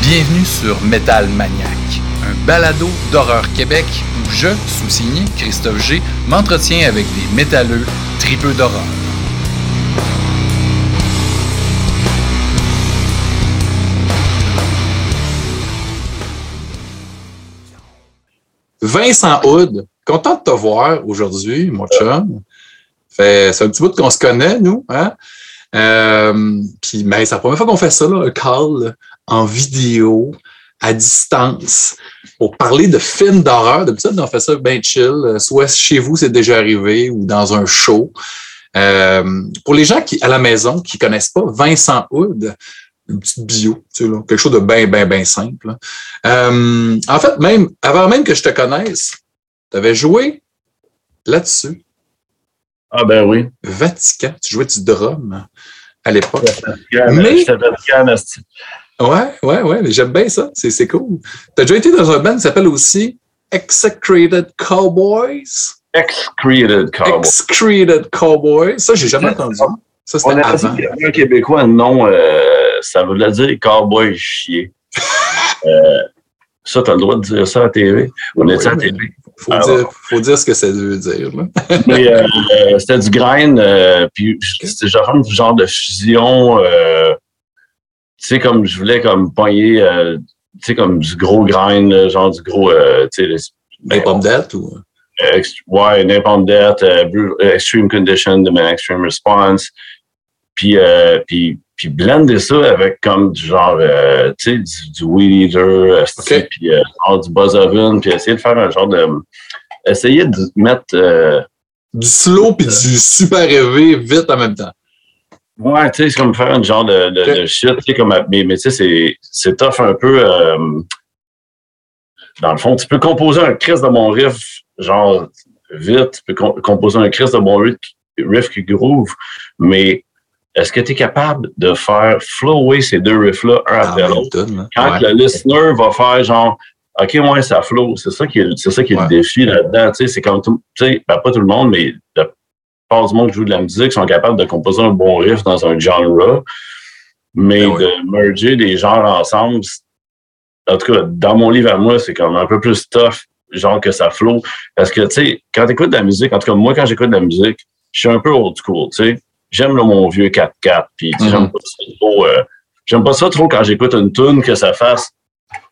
Bienvenue sur Metal Maniac, un balado d'horreur Québec où je, sous-signé Christophe G, m'entretiens avec des métalleux tripeux d'horreur. Vincent Houd, content de te voir aujourd'hui, mon chum. C'est un petit bout qu'on se connaît, nous. Hein? Euh, puis, ben, c'est la première fois qu'on fait ça, là, un call en vidéo, à distance, pour parler de films d'horreur. D'habitude, on fait ça bien chill. Soit chez vous, c'est déjà arrivé, ou dans un show. Euh, pour les gens qui, à la maison, qui connaissent pas Vincent Hood, une petite bio, tu quelque chose de bien, bien, bien simple. Euh, en fait, même avant même que je te connaisse, tu avais joué là-dessus. Ah ben oui. Vatican, tu jouais du drum à l'époque. Mais... Ouais, ouais, ouais, mais j'aime bien ça. C'est, c'est cool. Tu as déjà été dans un band qui s'appelle aussi Execrated Cowboys? Excreted Cowboy. Excreted Cowboys. Ça, j'ai jamais entendu. Ça, c'était avant. un Québécois, non, euh, ça voulait dire cowboy chier. Euh, ça, tu as le droit de dire ça à la TV. On était à la TV. Faut, dire, faut dire ce que ça veut dire. Mais euh, euh, c'était du grind, euh, puis c'était genre du genre de fusion. euh, tu sais, comme je voulais comme pogner, tu sais, comme du gros là, genre du gros, tu sais, les- Ben, pomme date ou? ouais, euh, Extreme Condition, de Man Extreme Response, puis, puis, puis blender ça avec comme du genre, euh, tu sais, du, du Weed Eater, euh, Ok. puis euh, genre du Buzz Oven, puis essayer de faire un genre de... Essayer de mettre... euh, Du slow puis du super élevé vite en même temps. Ouais, tu sais, c'est comme faire un genre de, de, shit, tu sais, comme, mais, mais tu sais, c'est, c'est tough un peu, dans le fond, tu peux composer un Chris de mon riff, genre, vite, tu peux com- composer un Chris de mon riff, riff qui groove, mais est-ce que tu es capable de faire flower ces deux riffs-là, un En après même l'autre? Quand Ouais. le listener va faire genre, OK, ouais, ça flow, c'est ça qui est, c'est ça qui est Ouais. le défi là-dedans, tu sais, c'est comme tout, tu sais, ben, pas tout le monde, mais la plupart du monde qui joue de la musique sont capables de composer un bon riff dans un genre, mais Ben ouais. de merger des genres ensemble, en tout cas, dans mon livre à moi, c'est comme un peu plus tough, genre que ça flow, parce que, tu sais, quand tu écoutes de la musique, en tout cas, moi, quand j'écoute de la musique, je suis un peu old school, tu sais, j'aime mon vieux 4-4, puis sais, Mhm. j'aime pas ça trop, euh, j'aime pas ça trop quand j'écoute une tune que ça fasse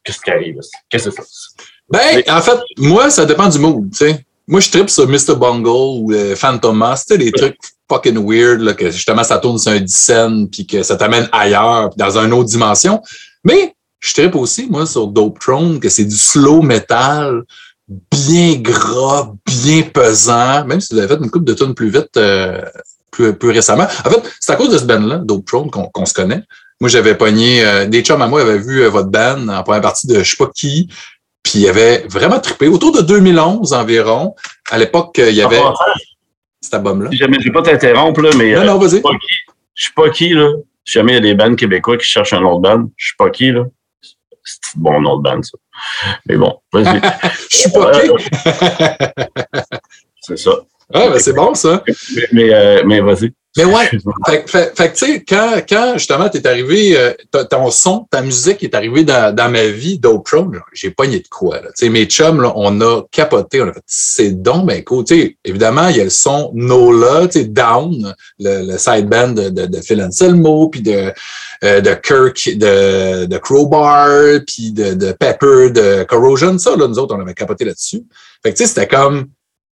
Qu'est-ce qui arrive? Qu'est-ce que c'est ça? Ben, en fait, moi, ça dépend du mood, tu sais. Moi, je tripe sur Mr. Bungle ou euh, Fantomas, tu sais, des trucs fucking weird, là, que justement, ça tourne sur un scène puis que ça t'amène ailleurs, dans une autre dimension. Mais, je tripe aussi, moi, sur Dope Throne, que c'est du slow metal, bien gras, bien pesant, même si vous avez fait une coupe de tonnes plus vite, euh, plus, plus récemment. En fait, c'est à cause de ce band-là, Dope Throne, qu'on se connaît. Moi, j'avais pogné, euh, des chums à moi avaient vu euh, votre band en première partie de je sais pas qui, puis il avait vraiment trippé. Autour de 2011 environ, à l'époque, euh, il y avait En passant, cet album-là. Si jamais, je vais pas t'interrompre, là, mais Non, non, vas-y. je suis pas qui, là. Si jamais il y a des bands québécois qui cherchent un autre band, je suis pas qui, là. C'est un bon nom de band, ça. Mais bon, vas-y. Je suis pas OK. c'est ça. Ouais, ben, c'est bon, ça. Mais, mais, euh, mais vas-y. Mais ouais, fait, fait, tu sais, quand, quand justement t'es arrivé, euh, ton son, ta musique est arrivée dans, dans ma vie d'Oprah, j'ai pogné de quoi. Là. Tu sais, mes chums, là, on a capoté, on a fait c'est donc ben cool. Tu sais, évidemment, il y a le son Nola, tu sais, Down, le, le side band de, de, de Phil Anselmo, puis de, euh, de Kirk, de, de Crowbar, puis de, de Pepper, de Corrosion. Ça, là, nous autres, on avait capoté là-dessus. Fait que tu sais, c'était comme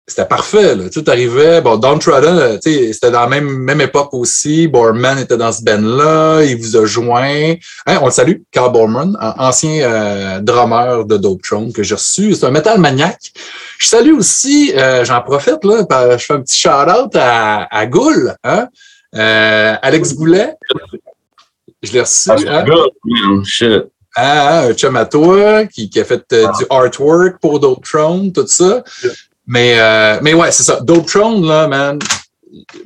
c'était parfait. Là. Tout arrivait. Bon, Downtrodden, euh, c'était dans la même, même époque aussi. Borman était dans ce band-là. Il vous a joint. Hein, on le salue, Carl Borman, an- ancien euh, drummer de Dope Throne que j'ai reçu. C'est un métal maniaque. Je salue aussi, euh, j'en profite, là, par- je fais un petit shout-out à, à Goul, hein? Euh, Alex Goulet. Je l'ai reçu. Ah, hein? shit. Ah, un chum à toi qui, qui a fait euh, du artwork pour Dope Throne, tout ça. Mais, euh, mais ouais, c'est ça. Dope Throne, là, man,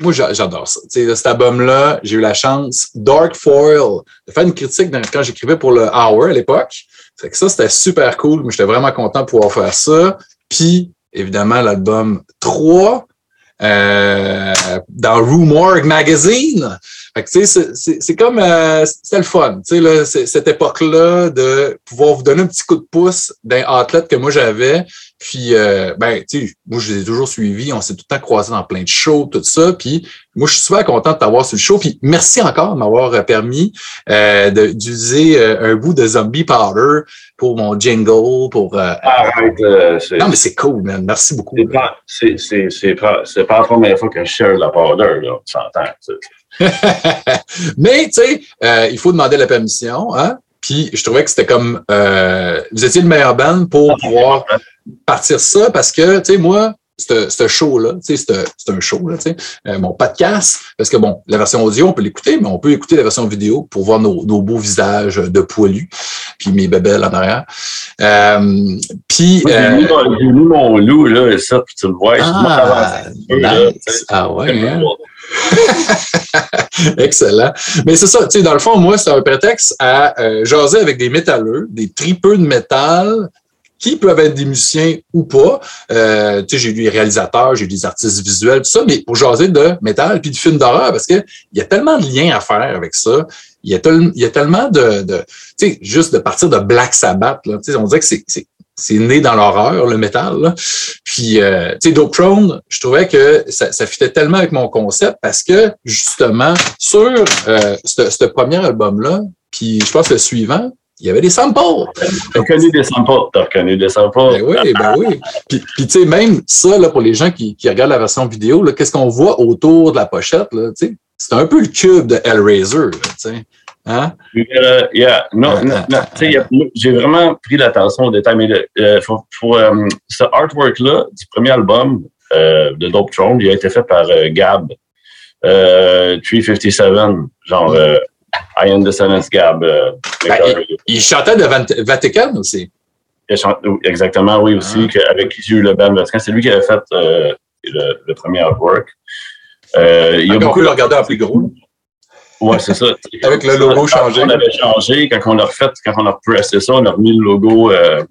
moi, j'a- j'adore ça. Tu sais, cet album-là, j'ai eu la chance, Dark Foil, de faire une critique quand j'écrivais pour le Hour à l'époque. Que ça, c'était super cool. J'étais vraiment content de pouvoir faire ça. Puis, évidemment, l'album 3, euh, dans Rumorg Magazine. C'est comme, euh, c'était le fun, tu sais, là, cette époque-là de pouvoir vous donner un petit coup de pouce d'un athlète que moi j'avais. Puis, euh, ben, tu sais, moi, je les ai toujours suivis. On s'est tout le temps croisés dans plein de shows, tout ça. Puis, moi, je suis super content de t'avoir sur le show. Puis, merci encore de m'avoir permis euh, d'utiliser euh, un bout de Zombie Powder pour mon jingle, pour... Euh, Arrête, non, mais c'est cool, man. Merci beaucoup. C'est pas, pas la première fois que je share la powder, là. Tu s'entend, Mais, tu sais, euh, il faut demander la permission. Hein? Puis, je trouvais que c'était comme... Euh, vous étiez le meilleur band pour pouvoir partir ça parce que, tu sais, moi, ce show-là, c'est un show, là, euh, mon podcast, parce que bon, la version audio, on peut l'écouter, mais on peut écouter la version vidéo pour voir nos, nos beaux visages de poilus, puis mes bébelles en arrière. Euh, puis... J'ai euh, mis mon loup, là, ça, puis tu le vois. Ah, nice. ah ouais, hein? Excellent. Mais c'est ça, tu sais, dans le fond, moi, c'est un prétexte à euh, jaser avec des métalleux, des tripeux de métal, qui peuvent être des musiciens ou pas. Euh, tu sais, j'ai des réalisateurs, j'ai des artistes visuels, tout ça, mais pour jaser de métal puis de films d'horreur, parce qu'il y a tellement de liens à faire avec ça. Il y a, y a tellement de, de tu sais, juste de partir de Black Sabbath, là, on dirait que c'est c'est né dans l'horreur, le métal. Là. Puis, euh, tu sais, Dope Throne, je trouvais que ça, ça fitait tellement avec mon concept parce que, justement, sur euh, ce premier album-là, puis je pense le suivant, il y avait des samples. T'as reconnu des samples. T'as reconnu des samples. Ben oui, ben oui. Puis, puis tu sais, même ça, là, pour les gens qui, qui regardent la version vidéo, qu'est-ce qu'on voit autour de la pochette, là, tu sais, c'est un peu le cube de Hellraiser, tu sais. Hein? Uh, yeah. Non, non, non j'ai vraiment pris l'attention au détail, mais euh, faut, faut, euh, ce artwork-là du premier album euh, de Dope Throne, il a été fait par euh, Gab, 357, genre I Am the Silence Gab. Ben, il, il, chantait de Vatican aussi. Il chante, exactement, oui, aussi, ah. avec qui j'ai eu le band Vatican. C'est lui qui avait fait le, le, premier artwork. il y a beaucoup... le regarder en plus gros. Oui, c'est ça. Avec le logo changé. On avait changé, quand on a refait, quand on a pressé ça, on a remis le logo, euh,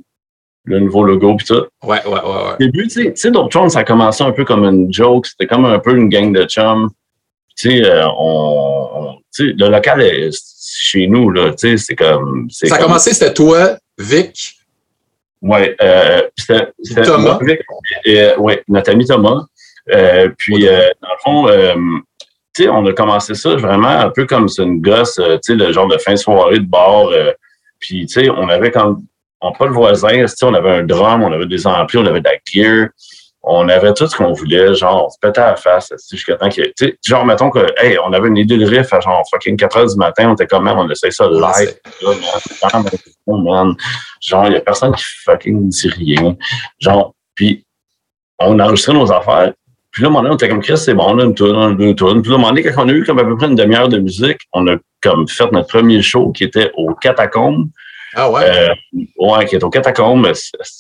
le nouveau logo puis tout. Ouais, ouais, ouais. ouais. Au début, tu sais, Dope ça a commencé un peu comme une joke. C'était comme un peu une gang de chums. Tu sais, euh, on, le local est chez nous, là. Tu sais, c'est comme. Ça a commencé, c'était toi, Vic? Oui, euh, c'était. Thomas. Vic, oui, notre ami Thomas. Euh, puis, euh, dans le fond, euh, tu sais, on a commencé ça vraiment un peu comme c'est une gosse, euh, tu sais, le genre de fin de soirée de bar. Euh, puis, tu sais, on avait comme, on pas le voisin, tu sais, on avait un drum, on avait des amplis, on avait de la gear. On avait tout ce qu'on voulait, genre, on se pétait à la face, jusqu'à temps que, tu sais, genre, mettons que, hey, on avait une idée de riff à genre fucking 4 heures du matin, on était comme même, on essaye ça live. Genre, il y a personne qui fucking dit rien. Genre, puis, on enregistrait nos affaires, puis là, à un moment donné, on était comme Chris, c'est bon, on a une tourne, on a deux tournes. Puis là, à un moment donné, quand on a eu comme à peu près une demi-heure de musique, on a comme fait notre premier show qui était au Catacombe. Ah ouais? Euh, ouais, qui est au Catacombe.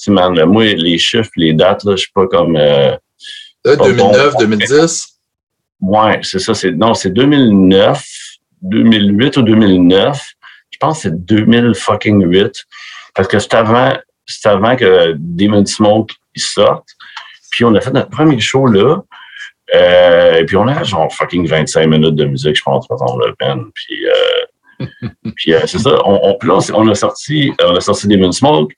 Man, moi, les chiffres, les dates, là, je suis pas comme. Euh, 2009, 2010? Ouais, c'est ça. C'est, non, c'est 2009, 2008 ou 2009. Je pense que c'est 2008. Parce que c'est avant, c'est avant que Demon Smoke il sorte. Puis on a fait notre premier show là. Euh, et puis on a genre fucking 25 minutes de musique, je pense, façon le peine. Puis, euh, puis euh, c'est ça. On, on, puis là, on a sorti, on a sorti des Smoke.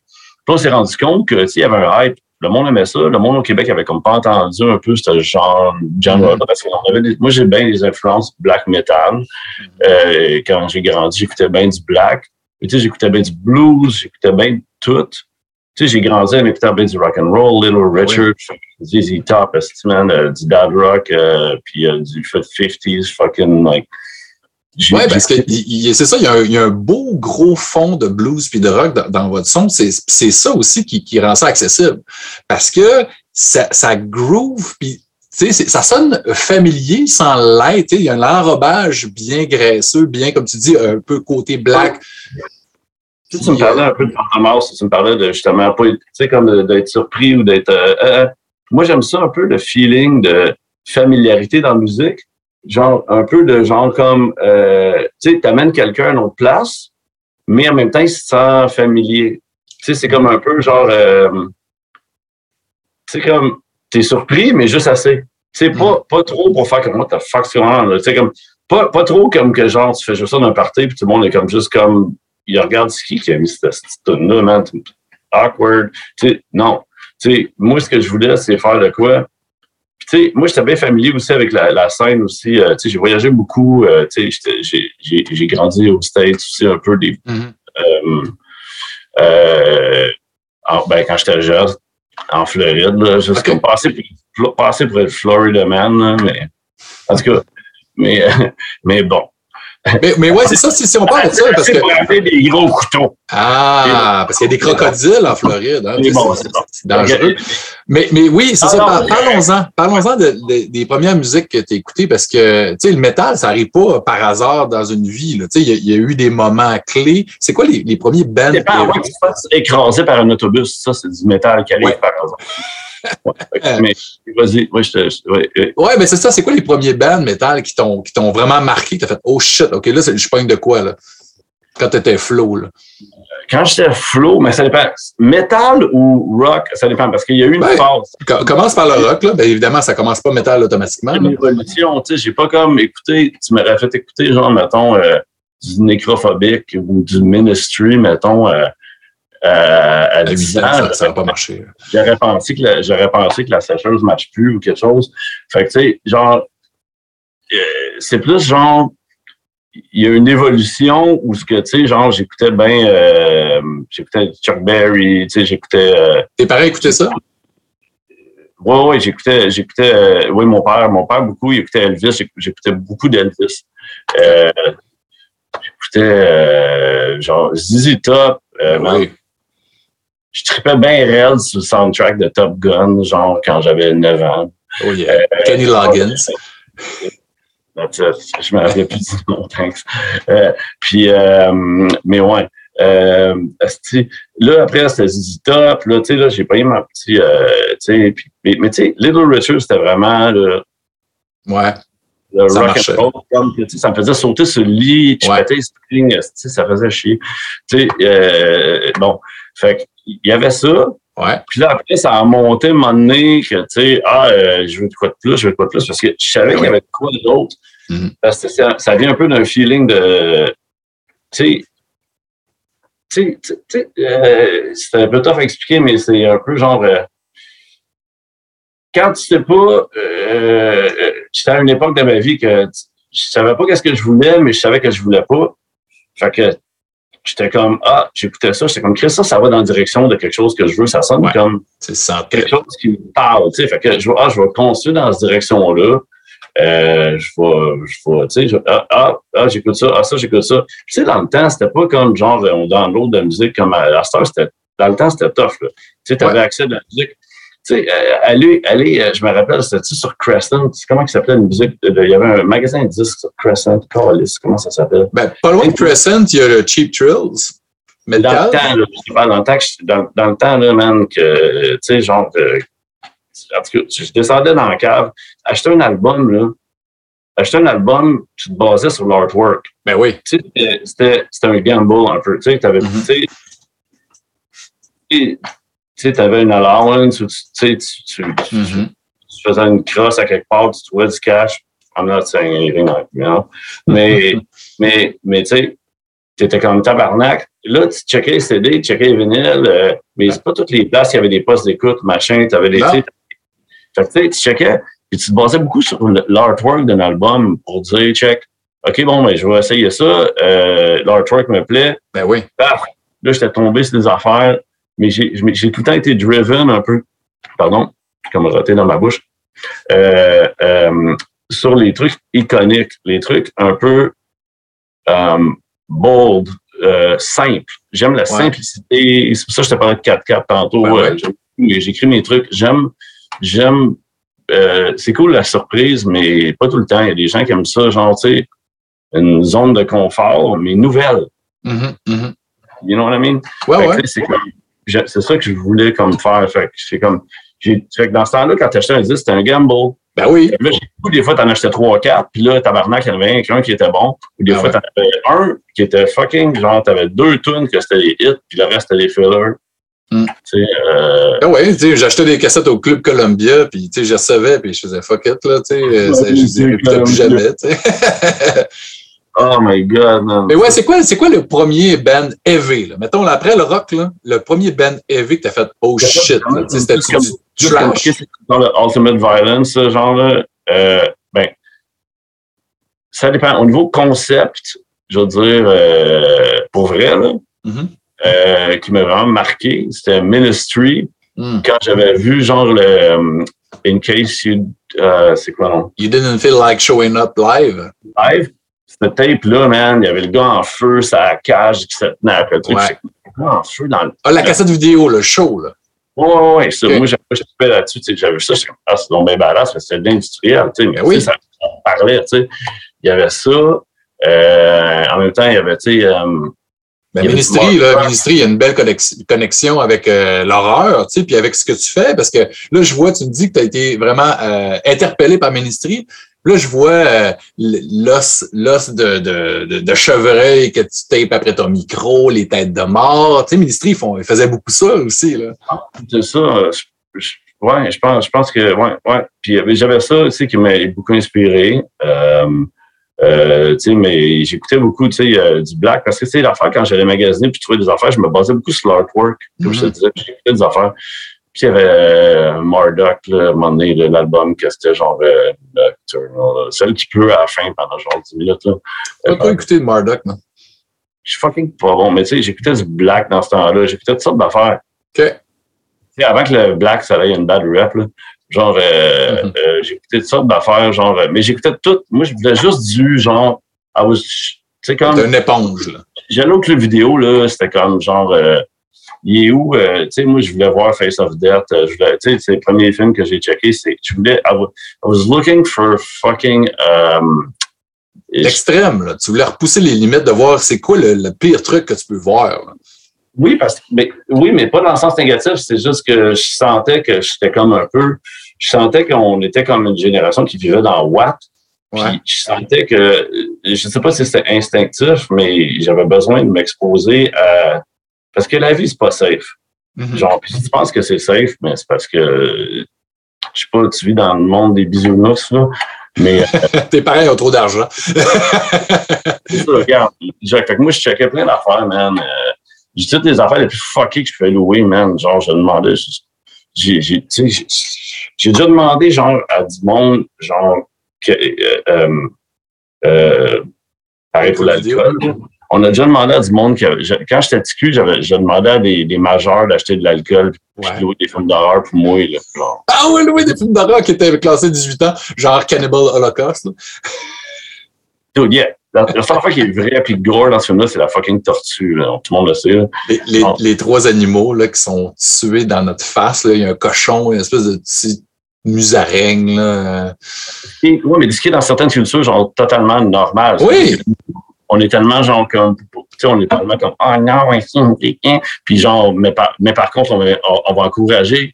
Puis on s'est rendu compte que il y avait un hype. Le monde aimait ça. Le monde au Québec avait comme pas entendu un peu ce genre, genre mm-hmm. parce qu'on avait des, moi j'ai bien des influences black metal. Euh, quand j'ai grandi, j'écoutais bien du black. Tu sais, j'écoutais bien du blues, j'écoutais bien tout tu sais, j'ai grandi avec bien du rock and roll, Little Richard, oui. ZZ Top, man, euh, du dad rock, euh, puis euh, du 50s, fucking like. Ouais, parce que c'est ça, il y, a un, il y, a un, beau gros fond de blues puis de rock dans, dans votre son. C'est ça aussi qui, qui, rend ça accessible. Parce que ça, ça groove, puis ça sonne familier sans l'être. Il y a un enrobage bien graisseux, bien, comme tu dis, un peu côté black. Tu, tu me parlais un peu de Fantomas, tu me parlais de justement pas, tu sais, comme d'être surpris ou d'être. Euh, euh, moi, j'aime ça un peu le feeling de familiarité dans la musique. Genre, un peu de genre comme, euh, tu sais, t'amènes quelqu'un à une autre place, mais en même temps, il se sent familier. Tu sais, c'est comme un peu genre, euh, tu sais, comme, t'es surpris, mais juste assez. Tu sais, pas, pas trop pour faire comme moi, t'as fuck tu sais, comme, pas, pas trop comme que genre, tu fais juste ça d'un party, puis tout le monde est comme juste comme, il regarde ce qui qui a mis cette, cette là man, awkward. Tu sais, non. Tu sais, moi, ce que je voulais, c'est faire de quoi? Tu sais, moi, j'étais bien familier aussi avec la, la scène aussi. Euh, tu sais, j'ai voyagé beaucoup. Euh, tu sais, j'ai grandi aux States aussi un peu des. Mm-hmm. euh, euh, ben, quand j'étais jeune, en Floride, là, juste okay. comme passer pour, passer pour être Florida man, là, mais en tout cas, mais, mais bon. Mais, mais ouais, c'est ça, si, si, on parle de ça. Parce que... des gros couteaux. Ah, parce qu'il y a des crocodiles en Floride. Hein, bon, c'est dangereux. Mais, mais oui, c'est ah, ça. Parlons-en. Parlons-en de, de, des premières musiques que tu as écoutées parce que tu sais, le métal, ça n'arrive pas par hasard dans une vie. Il y, y, a eu des moments clés. C'est quoi les, les premiers bands? C'est pas que tu écrasé par un autobus. Ça, c'est du métal qui arrive ouais. par hasard. Ouais, mais vas-y, ouais, je te. Ouais, ouais. mais c'est ça. C'est quoi les premiers bands métal qui t'ont qui t'ont vraiment marqué? Tu as fait Oh shit, OK, là, je pogne de quoi là? Quand tu étais flow, là. Quand j'étais flow, mais ça dépend. Metal ou rock, ça dépend parce qu'il y a eu une ben, phase. Commence par le rock, là. Bien évidemment, ça commence pas métal automatiquement. Une évolution, tu sais, j'ai pas comme écouté, tu m'aurais fait écouter, genre, mettons, euh, du nécrophobique ou du ministry, mettons, euh, à 8 ans. Ça n'a pas marché. J'aurais pensé, que la, j'aurais pensé que la sécheuse ne marche plus ou quelque chose. Fait que, tu sais, genre, euh, c'est plus genre, il y a une évolution où ce que, tu sais, genre, j'écoutais bien, euh, j'écoutais Chuck Berry, tu sais, j'écoutais... Euh, Tes parents écoutaient ça? Oui, oui, j'écoutais, j'écoutais, euh, oui, mon père, mon père beaucoup, il écoutait Elvis, j'écoutais beaucoup d'Elvis. Euh, j'écoutais, euh, genre, ZZ Top, oui je tripais bien réel sur le soundtrack de Top Gun, genre quand j'avais 9 ans. Oh yeah. Euh, Kenny Loggins. je me rappelle plus du nom, thanks. Euh, puis, euh, mais ouais. Euh, là, après, c'était ZZ Top. Là, tu sais, là, j'ai payé ma petite... Euh, tu sais, mais, mais tu sais, Little Richard, c'était vraiment... Là, ouais. Le ça rock and roll, comme, ça me faisait sauter sur le lit, tu ouais. ça faisait chier. Tu sais, euh, bon, fait il y avait ça. Ouais. Puis là, après, ça a monté un moment donné que, tu sais, ah, euh, je veux de quoi de plus, je veux de quoi de plus, parce que je savais qu'il y avait de quoi d'autre. Mm -hmm. Parce que ça, ça, vient un peu d'un feeling de, tu sais, tu sais, euh, c'est un peu tough à expliquer, mais c'est un peu genre, euh, quand tu sais pas, j'étais à une époque de ma vie que je savais pas qu'est-ce que je voulais, mais je savais que je voulais pas. Fait que j'étais comme, ah, j'écoutais ça, j'étais comme, Chris, ça, ça va dans la direction de quelque chose que je veux, ça sonne ouais, comme quelque chose qui me parle, tu sais, fait que je ah, je vais construire dans cette direction-là, euh, je vais, je vais, tu sais, ah, ah, ah j'écoute ça, ah, ça, j'écoute ça. Puis, tu sais, dans le temps, c'était pas comme, genre, on download de la musique comme à la star, c'était, dans le temps, c'était tough, là. Tu sais, t'avais ouais. accès à de la musique. Tu sais, euh, aller, aller, euh, je me rappelle, c'était-tu sur Crescent? Comment il s'appelait la musique? Il y avait un magasin de disques sur Crescent. Callis, comment ça s'appelle? Ben, pas loin de Crescent, il y a le Cheap Thrills. Mais dans le temps, là, je parle dans le temps, que, dans, dans, le temps, là, man, que, tu sais, genre, euh, en tout cas, je descendais dans la cave, acheter un album, là, acheter un album, tu te basais sur l'artwork. Ben oui. Tu sais, c'était un gamble un peu. Tu sais, t'avais, mm -hmm. tu sais, tu avais une allowance ou tu, tu, tu, mm -hmm. tu, faisais une crosse à quelque part, tu trouvais du cash. I'm not saying anything like you know? Mais, mais, mais tu sais, t'étais comme tabarnak. Là, tu checkais les CD, tu checkais les vinyles, euh, mais c'est pas toutes les places, il y avait des postes d'écoute, machin, tu avais des. Fait que tu sais, tu checkais, puis tu te basais beaucoup sur l'artwork d'un album pour dire, check, OK, bon, ben, je vais essayer ça, euh, l'artwork me plaît. Ben oui. Paf, là, j'étais tombé sur des affaires mais j'ai tout le temps été driven un peu, pardon, comme roté dans ma bouche, euh, euh, sur les trucs iconiques, les trucs un peu um, bold, euh, simples. J'aime la ouais. simplicité. C'est pour ça que je te parlais de 4-4 tantôt. Ouais, ouais. J'écris mes trucs. J'aime, j'aime. c'est cool la surprise, mais pas tout le temps. Il y a des gens qui aiment ça, genre, tu sais, une zone de confort, mais nouvelle. Mm -hmm, mm -hmm. You know what I mean? Ouais, ouais. C'est comme, c'est ça que je voulais comme faire. Fait que c'est comme, j'ai, fait que dans ce temps-là, quand tu achetais un disque, c'était un gamble. Ben oui. Là, des fois, t'en achetais trois, quatre, puis là, tabarnak, il y en avait un, qui était bon. Ou des ah fois, ouais. t'en avais un qui était fucking, genre, t'avais deux tunes que c'était les hits, puis le reste, c'était les fillers. Mm. Euh, ah ouais, j'achetais des cassettes au Club Columbia, puis je recevais, puis je faisais fuck it, là, tu sais, je disais plus jamais, tu sais. Oh my God, man. Mais ouais, c'est quoi, c'est quoi le premier band heavy, là? Mettons, après le rock, là, le premier band heavy que t'as fait, oh shit, c'était du trash? Dans le Ultimate Violence, ce genre-là, euh, ben, ça dépend. Au niveau concept, je veux dire, euh, pour vrai, là, mm-hmm. euh, qui m'a vraiment marqué, c'était Ministry. Mm. Quand j'avais vu, genre, le In Case You, c'est quoi, non? You didn't feel like showing up live? Live? Cette tape-là, man, il y avait le gars en feu, sa cage qui se tenait après le truc. Ouais. en feu dans le. Ah, la cassette vidéo, le show, là. Ouais, ouais, ouais. Ça, Moi, j'avais pas là-dessus. J'avais vu ça, j'étais comme, ah, c'est donc bien badass, c'était de l'industriel, tu sais. Mais Ben oui. ça, ça parlait, tu sais. Il y avait ça. Euh, en même temps, il y avait, tu sais, euh, Ben, du là, Mark. Ministry, il y a une belle connex- connexion avec euh, l'horreur, tu sais, puis avec ce que tu fais, parce que là, je vois, tu me dis que tu as été vraiment euh, interpellé par Ministry. Là, je vois euh, l'os l'os de, de, de, de chevreuil que tu tapes après ton micro, les têtes de mort. Tu sais, Ministry, ils, font, ils faisaient beaucoup ça aussi. Là. c'est ça. je- je- ouais, je pense, je pense que, ouais, ouais. Puis j'avais ça aussi qui m'a beaucoup inspiré. Euh, euh, tu sais, mais j'écoutais beaucoup, tu sais, euh, du black parce que, tu sais, l'affaire, quand j'allais magasiner puis trouver des affaires, je me basais beaucoup sur l'artwork. Comme je te Mhm. disais, j'écoutais des affaires. Puis il y avait euh, Marduk, là, à un moment donné, là, l'album, que c'était genre euh, Nocturnal, celle qui pleut à la fin pendant genre 10 minutes. Là. T'as pas écouté de Murdoch, non? Je suis fucking pas bon, mais tu sais, j'écoutais du black dans ce temps-là. J'écoutais toutes sortes d'affaires. OK. Tu sais, avant que le black, ça ait une bad rap, là. Genre, euh, Mhm. euh, j'écoutais toutes sortes d'affaires, genre, mais j'écoutais tout. Moi, je voulais juste du genre, I was, tu sais, comme, une éponge, là. j'allais au club vidéo, là, c'était comme, genre, euh, il est où, euh, tu sais, moi, je voulais voir Face of Death, euh, tu sais, c'est le premier film que j'ai checké, c'est, je voulais, I was, looking for fucking, um, L'extrême, là. Tu voulais repousser les limites de voir c'est quoi le, le pire truc que tu peux voir. là. Oui, parce que mais, oui, mais pas dans le sens négatif. C'est juste que je sentais que j'étais comme un peu. Je sentais qu'on était comme une génération qui vivait dans Watt. Puis je sentais que je sais pas si c'était instinctif, mais j'avais besoin de m'exposer à parce que la vie, c'est pas safe. Mhm. Genre, puis si tu penses que c'est safe, mais c'est parce que je sais pas, tu vis dans le monde des bisounours, là. Mais Tes parents ont trop d'argent. regarde. Fait que moi, je checkais plein d'affaires, man. Euh, j'ai toutes les affaires les plus fuckées que je pouvais louer, man. Genre, je demandais, j'ai, j'ai, tu sais, j'ai- j'ai déjà demandé, genre, à du monde, genre, que, euh, euh, euh, pareil pour l'alcool. On a déjà demandé à du monde que, je- quand j'étais petit cul, j'avais, je demandais à des, des majeurs d'acheter de l'alcool, puis Ouais. de louer des films d'horreur pour moi, là. Genre, Ah oui, des films d'horreur qui étaient classés 18 ans, genre Cannibal Holocaust. là. Dude, yeah. La, la seule fois qui est vrai puis gore dans ce film-là, c'est la fucking tortue, là. Tout le monde le sait, là. Les, les, les trois animaux là, qui sont tués dans notre face. Il y a un cochon, une espèce de petit musaraigne. Oui, mais ce qui est dans certaines cultures, genre totalement normal. Oui. On est tellement genre comme, tu sais, on est tellement comme, ah non, piquant. Puis genre, mais par, mais par contre, on va, on, on va encourager,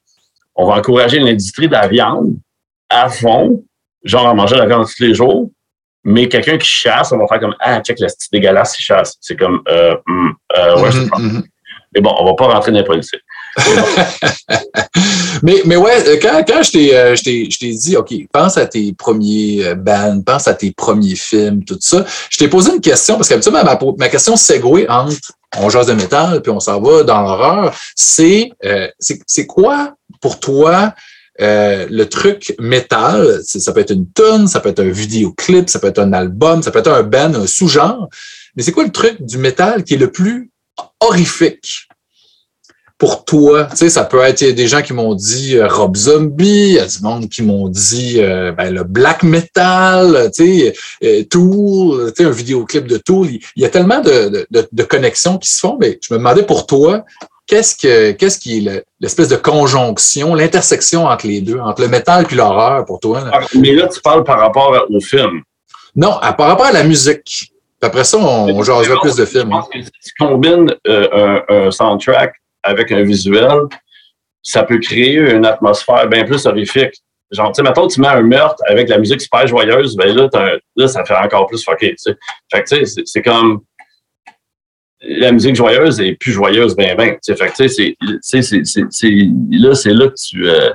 on va encourager l'industrie de la viande à fond, genre à manger de la viande tous les jours. Mais quelqu'un qui chasse, on va faire comme, ah, check le style dégueulasse, il chasse. C'est comme, euh, hum, euh, ouais, Mhm, pas- mhm. Mais bon, on va pas rentrer dans les politiques. mais, mais ouais, euh, quand, quand je t'ai euh, je t'ai- dit, OK, pense à tes premiers euh, bands, pense à tes premiers films, tout ça, je t'ai posé une question, parce qu'habituellement, ma, ma question segway entre on jase de métal, puis on s'en va dans l'horreur, c'est c'est quoi pour toi le truc métal? Ça peut être une tune, ça peut être un vidéoclip, ça peut être un album, ça peut être un band, un sous-genre, mais c'est quoi le truc du métal qui est le plus horrifique pour toi? Tu sais, ça peut être il y a des gens qui m'ont dit euh, Rob Zombie, il y a du monde qui m'ont dit euh, ben, le black metal, tu sais, euh, Tool, tu sais, un vidéoclip de Tool. Il y a tellement de, de, de, de connexions qui se font, mais je me demandais pour toi, qu'est-ce que qu'est-ce qui est le- l'espèce de conjonction, l'intersection entre les deux, entre le métal puis l'horreur pour toi? là? Ah, Mais là, tu parles par rapport au film. Non, à- par rapport à la musique. Puis après ça, on, on jasera plus de films. hein. pense que si tu combines un soundtrack avec un visuel, ça peut créer une atmosphère bien plus horrifique. Genre, tu sais, mettons, tu mets un meurtre avec la musique super joyeuse, ben là, là ça fait encore plus fucké, tu sais. Fait que, tu sais, c'est- comme... la musique joyeuse est plus joyeuse, ben, ben. Fait que, tu sais, c'est, c'est, c'est, c'est, là, c'est là que tu, euh,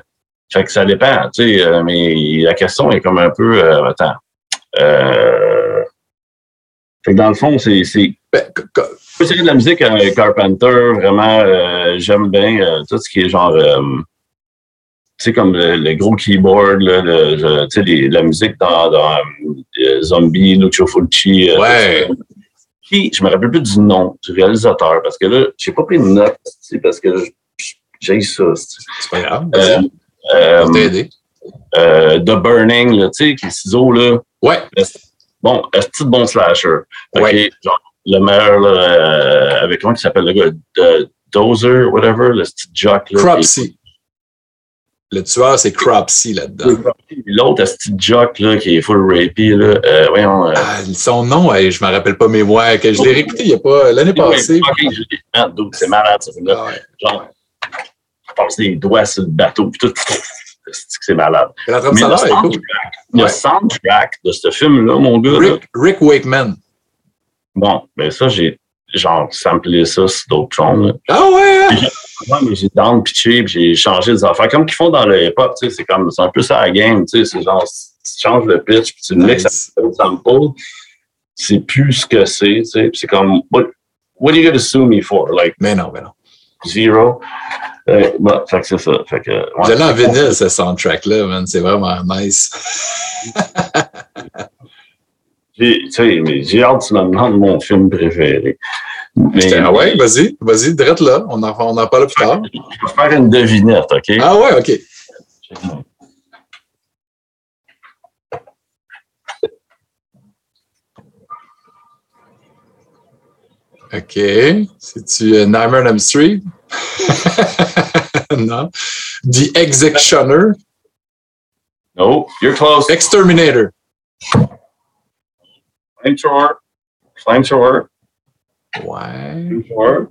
fait que ça dépend, tu sais, euh, mais la question est comme un peu, euh, attends, fait que dans le fond, c'est, c'est, Ben, c'est de la musique euh, Carpenter, vraiment, euh, j'aime bien euh, tout ce qui est genre, tu sais, comme le, le gros keyboard, là, le, je- tu sais, la musique dans, dans Zombie, Lucio Fulci. Ouais. Qui, je me rappelle plus du nom du réalisateur, parce que là, j'ai pas pris de notes, tu sais, parce que j'ai ça. c'est- pas grave. Euh, euh, The Burning, tu sais, qui est ciseaux, là. Ouais, Bon, un petit bon slasher? OK, Ouais. genre, le meilleur, là, euh, avec comment il s'appelle le gars? De, Dozer, whatever, le petit jock. là, Cropsy. Le tueur, c'est Cropsy là-dedans. L'autre, un petit jock, là, qui est full rapey, là. Euh, voyons. Euh, Ah, son nom, hey, je me rappelle pas, mais ouais, que je l'ai réécouté il y a pas l'année passée. c'est malade, ce film-là. Ah ouais. Genre, je passe des doigts sur le bateau, puis tout. C'est que c'est malade. Mais le cool. soundtrack, le Ouais. soundtrack de ce film-là, mon gars, Rick, Rick Wakeman. Bon, ben ça, j'ai genre samplé ça sur d'autres choses. là. Ah ouais! hein? Ouais, mais j'ai down pitché puis j'ai changé des affaires. Comme qu'ils font dans le hip-hop, tu sais, c'est comme c'est un peu ça la game, tu sais, c'est genre tu changes le pitch puis tu le mixes avec le sample, c'est plus ce que c'est, tu sais, c'est comme what, what are you gonna sue me for? Like Mais non, mais non. zero. Euh, bon, fait que c'est ça. Fait que, ouais. Vous allez en vinyle, ce soundtrack-là, man. C'est vraiment nice. J'ai, tu sais, mais j'ai hâte me demandes mon film préféré. Mais, Ah ouais, vas-y, vas-y, direct là. On en, on en parle plus tard. je vais faire une devinette, OK? Ah ouais, OK. OK. C'est-tu euh, Nightmare on Elm Street? non. The Executioner? No, you're close. Exterminator? Flamethrower. Flamethrower. Ouais. Flamethrower.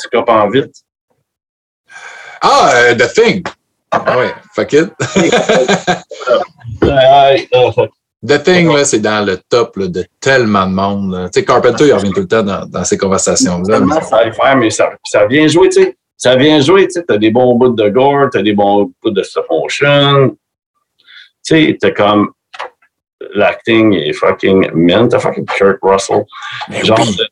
Tu copes en vite? Ah, euh, The Thing. Ah ouais, fuck it. The Thing, là, c'est dans le top là, de tellement de monde. là. Tu sais, Carpenter, il revient tout le temps dans, dans ces conversations-là. Tellement ça va faire, mais ça, ça vient jouer, tu sais. Ça vient jouer, tu sais. T'as des bons bouts de gore, t'as des bons bouts de stop motion. Tu sais, t'as comme l'acting est fucking mint. T'as fucking Kurt Russell. Mais Genre oui, de.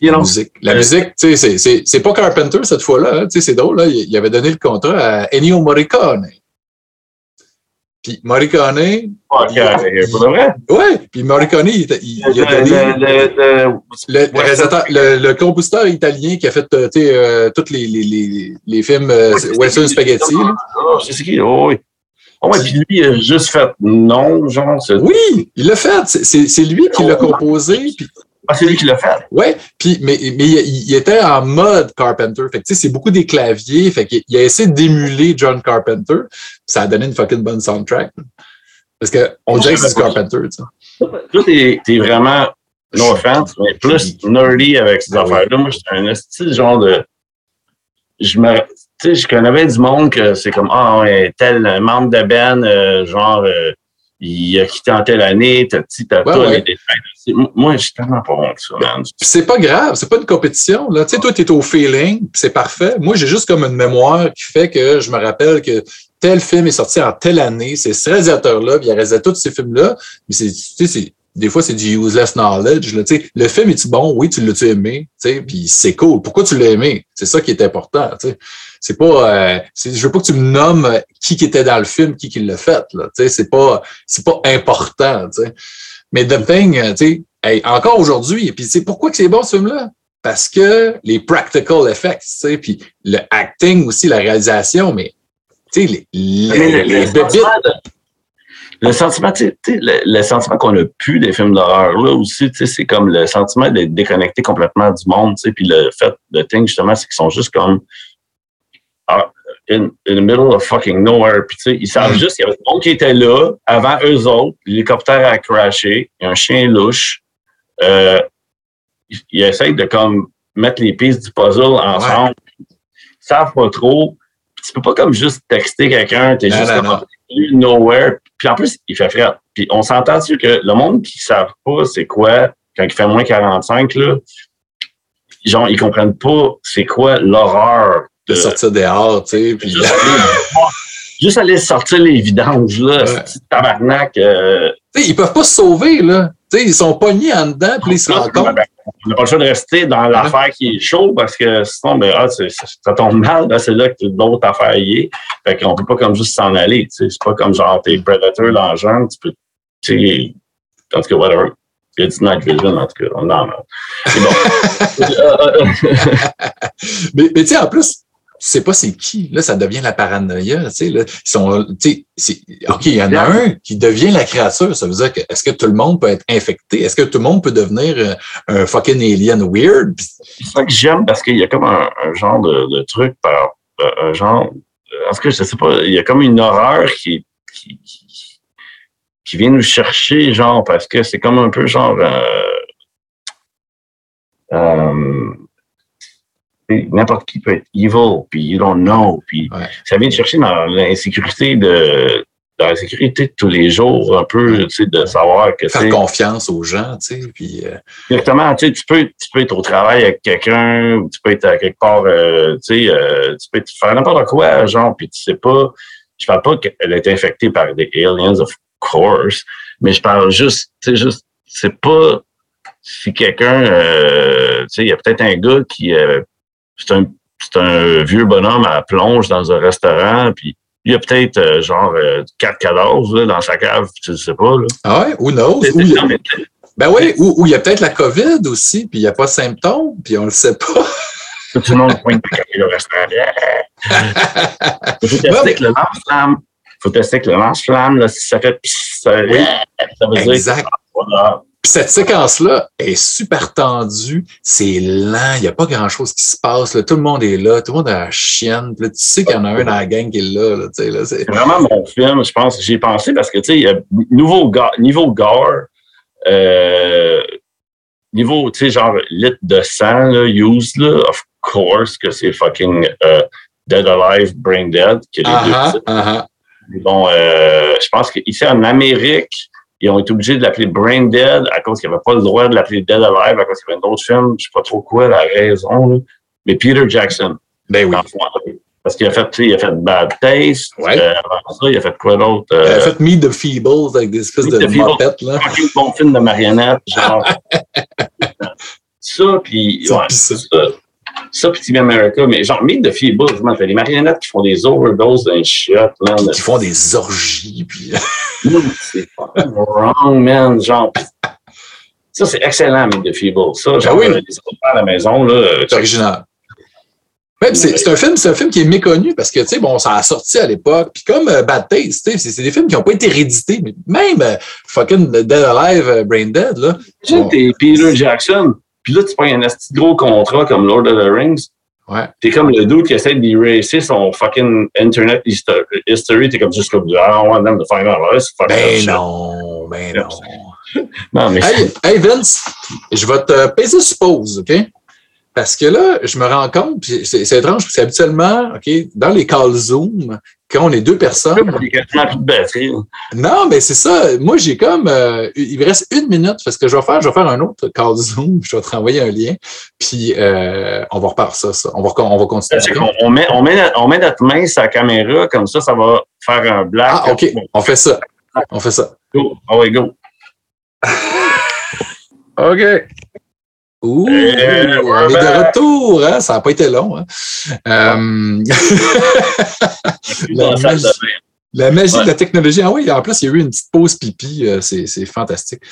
You la know, musique. La musique, tu sais, c'est- pas Carpenter cette fois-là. hein. Tu sais, c'est drôle, là. Il, il avait donné le contrat à Ennio Morricone. Puis Morricone, euh, ouais, puis Morricone, il, il- il a donné Le- le- le- le, le réalisateur- le- le compositeur italien qui a fait euh, euh, tous les, les, les, les films euh, Western Spaghetti. Ah, c'est qui? Oh, oui. Oh, ouais, puis lui, il a juste fait non, genre. Oui, il l'a fait. C'est- lui qui l'a composé. Puis Ah, c'est lui qui l'a fait. Ouais, puis mais, mais il, il était en mode Carpenter. Fait que tu sais, c'est beaucoup des claviers. Fait qu'il il a essayé d'émuler John Carpenter. Ça a donné une fucking bonne soundtrack. Parce que on Moi, dirait que c'est Carpenter, tu sais. Toi, t'es vraiment, no offense, mais plus nerdy avec ces Ah oui. affaires-là. Moi, j'étais un style genre de. Je me. Tu sais, je connais du monde que c'est comme, ah, ouais, tel membre de Ben, euh, genre, euh, il a quitté en telle année, t'as petit, t'as Ouais, tout, ouais. Moi, je suis tellement pas bon que ça, man. C'est pas grave, c'est pas une compétition. Là. Tu sais, toi, tu es au feeling, puis c'est parfait. Moi, j'ai juste comme une mémoire qui fait que je me rappelle que tel film est sorti en telle année, c'est ce réalisateur-là, puis il a réalisé tous ces films-là. Mais c'est, tu sais, c'est, des fois, c'est du useless knowledge. Là. Le film est-tu bon? Oui, tu l'as-tu aimé? Tu sais, puis c'est cool. Pourquoi tu l'as aimé? C'est ça qui est important. Tu sais. C'est pas, euh, je veux pas que tu me nommes euh, qui qui était dans le film, qui qui l'a fait. Là. Tu sais, c'est pas, c'est pas important. Tu sais. Mais The Thing, euh, tu sais, hey, encore aujourd'hui, puis tu sais, pourquoi que c'est bon ce film-là? Parce que les practical effects, tu sais, puis le acting aussi, la réalisation, mais tu sais, les, les, le, les le bébites, sentiment de- le sentiment, tu sais, tu sais, le, le sentiment qu'on a plus des films d'horreur, là aussi, tu sais, c'est comme le sentiment d'être déconnecté complètement du monde, tu sais, puis le fait, le thing, justement, c'est qu'ils sont juste comme, in, in the middle of fucking nowhere, puis tu sais, ils savent Mm. juste qu'il y avait du monde qui était là, avant eux autres, l'hélicoptère a crashé, il y a un chien louche, euh, ils, ils essayent de comme mettre les pistes du puzzle ensemble, ils savent pas trop, Puis, tu peux pas comme juste texter quelqu'un, t'es juste non, comme non. nowhere. Puis en plus, il fait frais. Puis on s'entend dessus que le monde qui ne savent pas c'est quoi quand il fait moins 45, là, genre, ils comprennent pas c'est quoi l'horreur De sortir dehors, tu sais. Puis, juste, aller, juste aller sortir les vidanges, là, Ouais. ce petit tabarnak. Euh, tu sais, ils peuvent pas se sauver, là. Tu sais, ils sont pognés en dedans, puis ils se rendent compte. Ben, on n'a pas le choix de rester dans l'affaire qui est chaud parce que sinon, ben, ah, ça, ça tombe mal, c'est là que l'autre affaire y est. Fait qu'on peut pas comme juste s'en aller. tu sais. C'est pas comme genre t'es Predator dans genre, tu peux. Tu sais, en tout cas, whatever. Il y a du night vision, en tout cas. Non, non. C'est bon. Mais, mais tu sais, en plus, tu sais pas c'est qui. Là, ça devient la paranoïa. Tu sais, là, ils sont, tu sais, OK, il y en a un qui devient la créature. Ça veut dire que est-ce que tout le monde peut être infecté? Est-ce que tout le monde peut devenir euh, un fucking alien weird? C'est ça que j'aime parce qu'il y a comme un, un genre de, de truc par euh, un genre. En tout cas, je sais pas, il y a comme une horreur qui, qui, qui, qui vient nous chercher, genre, parce que c'est comme un peu genre. Euh, euh, n'importe qui peut être evil, puis you don't know, puis Ouais. ça vient te chercher dans l'insécurité de dans la sécurité de tous les jours, un peu, tu sais, de savoir que faire confiance aux gens, tu sais. Puis, euh, Exactement, tu sais, tu peux, tu peux être au travail avec quelqu'un, ou tu peux être à quelque part, euh, tu sais, euh, tu peux faire n'importe quoi, genre, puis tu sais pas, je parle pas qu'elle est infectée par des aliens, of course, mais je parle juste, tu sais, juste, c'est pas si quelqu'un, tu sais, il y a peut-être un gars qui, euh, c'est un, vieux bonhomme à la plonge dans un restaurant, puis il y a peut-être, euh, genre, euh, quatre cadavres là, dans sa cave, tu le sais pas, là. ah ouais, who knows? Il a- ben oui, ou il y a peut-être la COVID aussi, puis il n'y a pas de symptômes, puis on le sait pas. Tout le monde pointe le restaurant. Il faut tester avec le lance-flamme. Il faut tester avec le lance-flamme. Si ça fait pss, ça, veut dire Exact. voilà. Puis cette séquence-là est super tendue, c'est lent, il n'y a pas grand-chose qui se passe. Là. Tout le monde est là, tout le monde a la chienne. Puis là, tu sais qu'il y en a un dans la gang qui est là. là, tu sais, là, c'est- vraiment mon film, je pense. J'y ai pensé parce que, tu sais, il y a nouveau ga- niveau gore, euh, niveau, tu sais, genre litre de sang, là, used, là, of course, que c'est fucking euh, Dead Alive, Brain Dead, qui est les deux Bon, euh, je pense qu'ici en Amérique, ils ont été obligés de l'appeler Brain Dead à cause qu'ils n'avaient pas le droit de l'appeler Dead Alive à cause qu'il y avait d'autres films. Je sais pas trop quoi la raison. là. Mais Peter Jackson, Ben oui. parce qu'il a fait, il a fait Bad Taste. Ouais. Euh, avant ça, il a fait quoi d'autre? Il Euh, a fait Meet the Feebles avec des espèces de mopettes. Là. fucking bon film de marionnettes, genre. ça, puis ouais, ça, ça puis Team America, mais genre, Meet the Feebles, man, t'as des marionnettes qui font des overdoses d'un shot, man. Qui font des orgies. Puis... C'est wrong, man. Genre, ça, c'est excellent, Meet the Feebles. Ça, genre, oui. euh, les enfants à la maison, là. C'est original. Ouais, c'est c'est un film, c'est un film qui est méconnu parce que tu sais bon, ça a sorti à l'époque. Puis comme euh, Bad Taste, tu sais, c'est des films qui n'ont pas été réédités. Mais même euh, fucking Dead Alive, euh, Brain Dead là. Tu sais, t'es Peter Jackson, puis là, tu prends un de gros contrat comme Lord of the Rings. Ouais. T'es comme le dude qui essaie d'eraser son fucking Internet histo- history. T'es comme juste comme, I don't want them to find out. Ben non, ben non. Non, mais Hey, hey Vince, je vais te peser sur pause, OK? Parce que là, je me rends compte, c'est étrange, parce qu'habituellement, OK, dans les calls Zoom, quand on est deux personnes, il y a quasiment plus de batterie. là. non, mais c'est ça. Moi, j'ai comme, euh, il me reste une minute. Fait ce que je vais faire, je vais faire un autre call Zoom, je vais te renvoyer un lien, puis euh, on va repartir ça, ça. On va, on va continuer. On met, on, met, notre- on met notre main sur la caméra, comme ça, ça va faire un black. Ah, OK, on fait ça. On fait ça. Go. Ouais, go. OK. Ouh, Eh, est de back. retour, hein? ça n'a pas été long. Hein? Euh, la magie Ouais. de la technologie. Ah oui, en plus, il y a eu une petite pause pipi. euh, c'est, fantastique.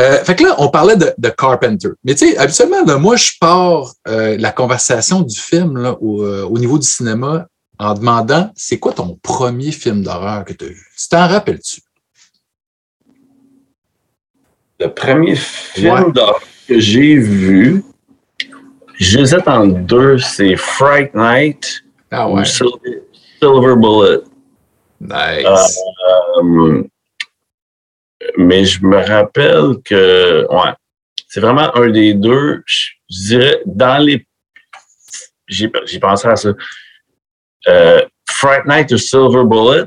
Euh, fait que là, on parlait de, de Carpenter. Mais tu sais, habituellement, là, moi, je pars euh, la conversation du film là, au, au niveau du cinéma en demandant c'est quoi ton premier film d'horreur que tu as vu? Tu t'en rappelles-tu? Le premier film Ouais. d'horreur? Que j'ai vu, j'hésite en deux, c'est Fright Night Ah ou Silver, Silver Bullet. Nice. Euh, mais je me rappelle que, ouais, c'est vraiment un des deux. Je, dirais, dans les. J'ai j'ai pensé à ça. Euh, Fright Night ou Silver Bullet,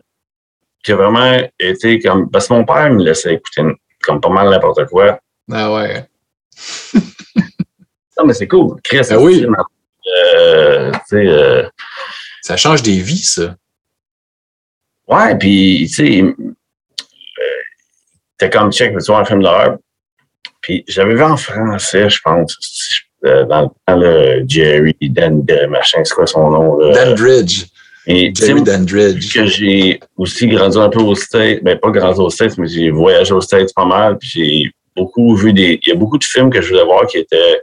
qui a vraiment été comme. Parce que mon père me laissait écouter comme pas mal n'importe quoi. Ah ouais. Non, mais c'est cool. Chris, ben oui. Euh, euh, ça change des vies, ça. Ouais, puis, tu sais, euh, t'es comme check, tu vois un film d'horreur? Puis j'avais vu en français, je pense, euh, dans, le Jerry Dan, machin, c'est quoi son nom? Là? Dandridge. Et, Jerry Dandridge. Que j'ai aussi grandi un peu au States, ben pas grandi au States, mais j'ai voyagé au States pas mal, puis j'ai beaucoup vu des. Il y a beaucoup de films que je voulais voir qui étaient.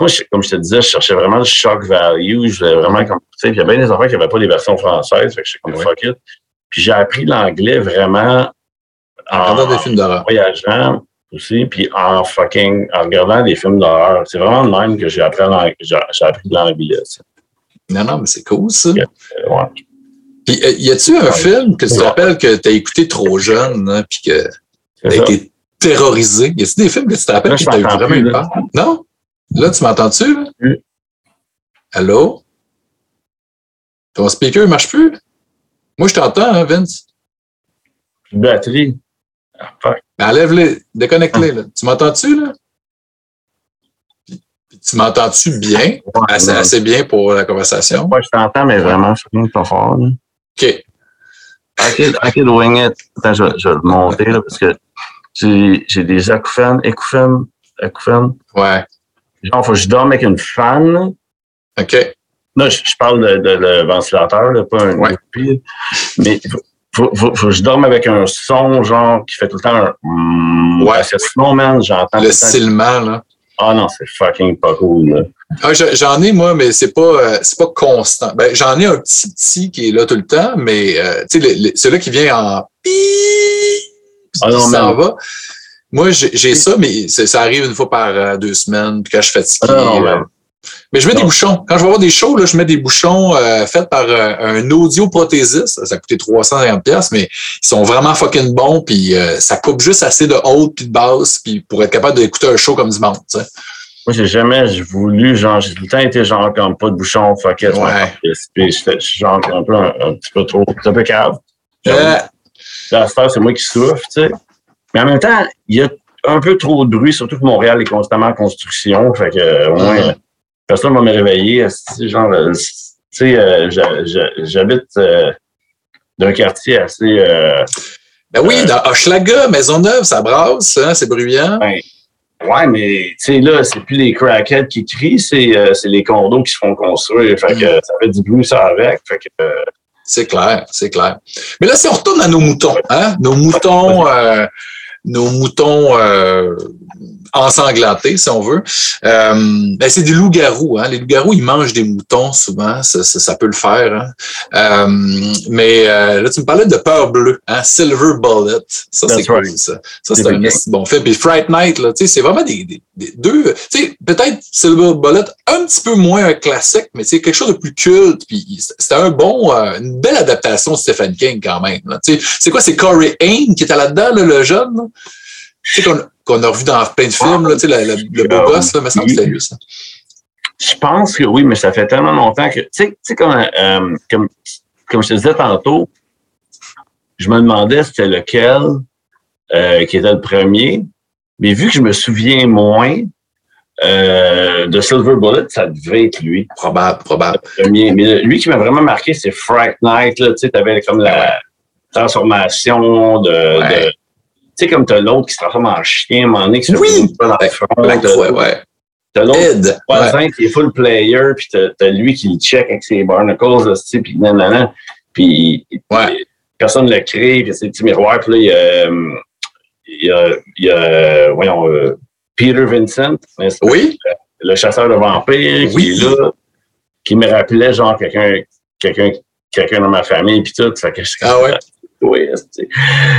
Moi, comme je te disais, je cherchais vraiment le shock value. Je voulais vraiment comme. Tu sais, il y a bien des enfants qui n'avaient pas des versions françaises. Fait que je suis comme fuck it. Puis j'ai appris l'anglais vraiment en, regardant des films d'horreur. voyageant aussi, puis en fucking en regardant des films d'horreur. C'est vraiment le même que j'ai appris, j'ai appris de l'anglais. Non, non, mais c'est cool, ça. Euh, ouais. Puis, euh, y a-tu un film que tu te rappelles que tu as écouté trop jeune, hein, puis que tu as été terrorisé? Y a-tu des films que tu te rappelles que tu as eu vraiment eu peur? Non? Là, tu m'entends-tu? Oui. Allô? Ton speaker ne marche plus? Moi, je t'entends, hein, Vince? Batterie. Ah, Enlève-les, déconnecte-les. Tu m'entends-tu, là? tu m'entends-tu bien? assez, assez, bien pour la conversation? Moi, je t'entends, mais vraiment, je suis pas fort. Là. OK. I could, wing it. Attends, je, je vais le monter, là, parce que j'ai des acouphènes, acouphènes, acouphènes. Ouais. Genre, faut que je dorme avec une fan. OK. Là, je, parle de, de, de, ventilateur, là, pas un ouais. Mais faut, faut, faut, que je dorme avec un son, genre, qui fait tout le temps un... Mm, ouais. Parce que sinon, man, j'entends... Le silement, là. Ah non, c'est fucking pas cool, là. Ah, j'en ai, moi, mais c'est pas, euh, c'est pas constant. Ben, j'en ai un petit petit qui est là tout le temps, mais, euh, tu sais, celui-là qui vient en... Ah non, ça va. Moi, j'ai ça, mais ça arrive une fois par euh, deux semaines, puis quand je suis fatigué. Ah non, euh, mais je mets des bouchons. Quand je vais avoir des shows, là, je mets des bouchons euh, faits par euh, un audioprothésiste. Ça a coûté 350 pièces, mais ils sont vraiment fucking bons. Puis ça coupe juste assez de haute puis de basse, puis pour être capable d'écouter un show comme du monde. T'sais. Moi, j'ai jamais voulu, genre, j'ai tout le temps été genre comme pas de bouchon, fuck it. Ouais. Puis je suis genre un peu un, un, petit peu trop, un peu cave. Euh... La star, c'est moi qui souffre, tu sais. Mais en même temps, il y a un peu trop de bruit, surtout que Montréal est constamment en construction. Fait que, au moins, personne va me réveiller. Genre, tu sais, euh, j'habite euh, d'un quartier assez. Euh, ben oui, dans Hochelaga, Maisonneuve, ça brasse, hein, c'est bruyant. Ben, ouais, mais tu sais, là, c'est plus les crackheads qui crient, c'est les condos qui se font construire. Fait que mm. ça fait du bruit, ça avec. Fait que. C'est clair, c'est clair. Mais là, si on retourne à nos moutons, hein, nos moutons, nos moutons euh, ensanglantés, si on veut. Euh, ben c'est des loups-garous. Hein. Les loups-garous, ils mangent des moutons souvent, ça, ça, ça peut le faire. Hein. Euh, mais euh, là, tu me parlais de peur bleue, hein? Silver Bullet. Ça, c'est cool, right. ça. Ça, c'est un bon fait. Puis Fright Night, là, c'est vraiment des, des, des deux. Peut-être Silver Bullet, un petit peu moins un classique, mais c'est quelque chose de plus culte. Puis c'était un bon, une belle adaptation de Stephen King quand même. C'est quoi? C'est Corey Haim qui était là-dedans, là, le jeune? Là? Qu'on qu'on a revu dans plein de films, là, la, la, le beau euh, gosse, là, me semble que c'était lui, ça. Je pense que oui, mais ça fait tellement longtemps que, tu sais, comme, euh, comme, comme je te disais tantôt, je me demandais c'était lequel euh, qui était le premier, mais vu que je me souviens moins euh, de Silver Bullet, ça devait être lui. Probable, probable. Le premier. Mais lui qui m'a vraiment marqué, c'est Fright Night, tu sais, t'avais comme la transformation de, ouais. de tu sais, comme t'as l'autre qui se transforme en chien, à un moment donné, qui se oui! dans le front. Black ouais, ouais. T'as l'autre voisin ouais. qui est full player, puis t'as, t'as lui qui le check avec ses barnacles, tu puis nanana. Puis ouais. personne ne le crée, puis c'est petit miroir, puis là, il y a, il y a, il y a voyons, euh, Peter Vincent, oui. le chasseur de vampires, oui. qui est là, qui me rappelait genre quelqu'un, quelqu'un, quelqu'un dans ma famille, puis tout. Fait que je, ah ouais? Oui,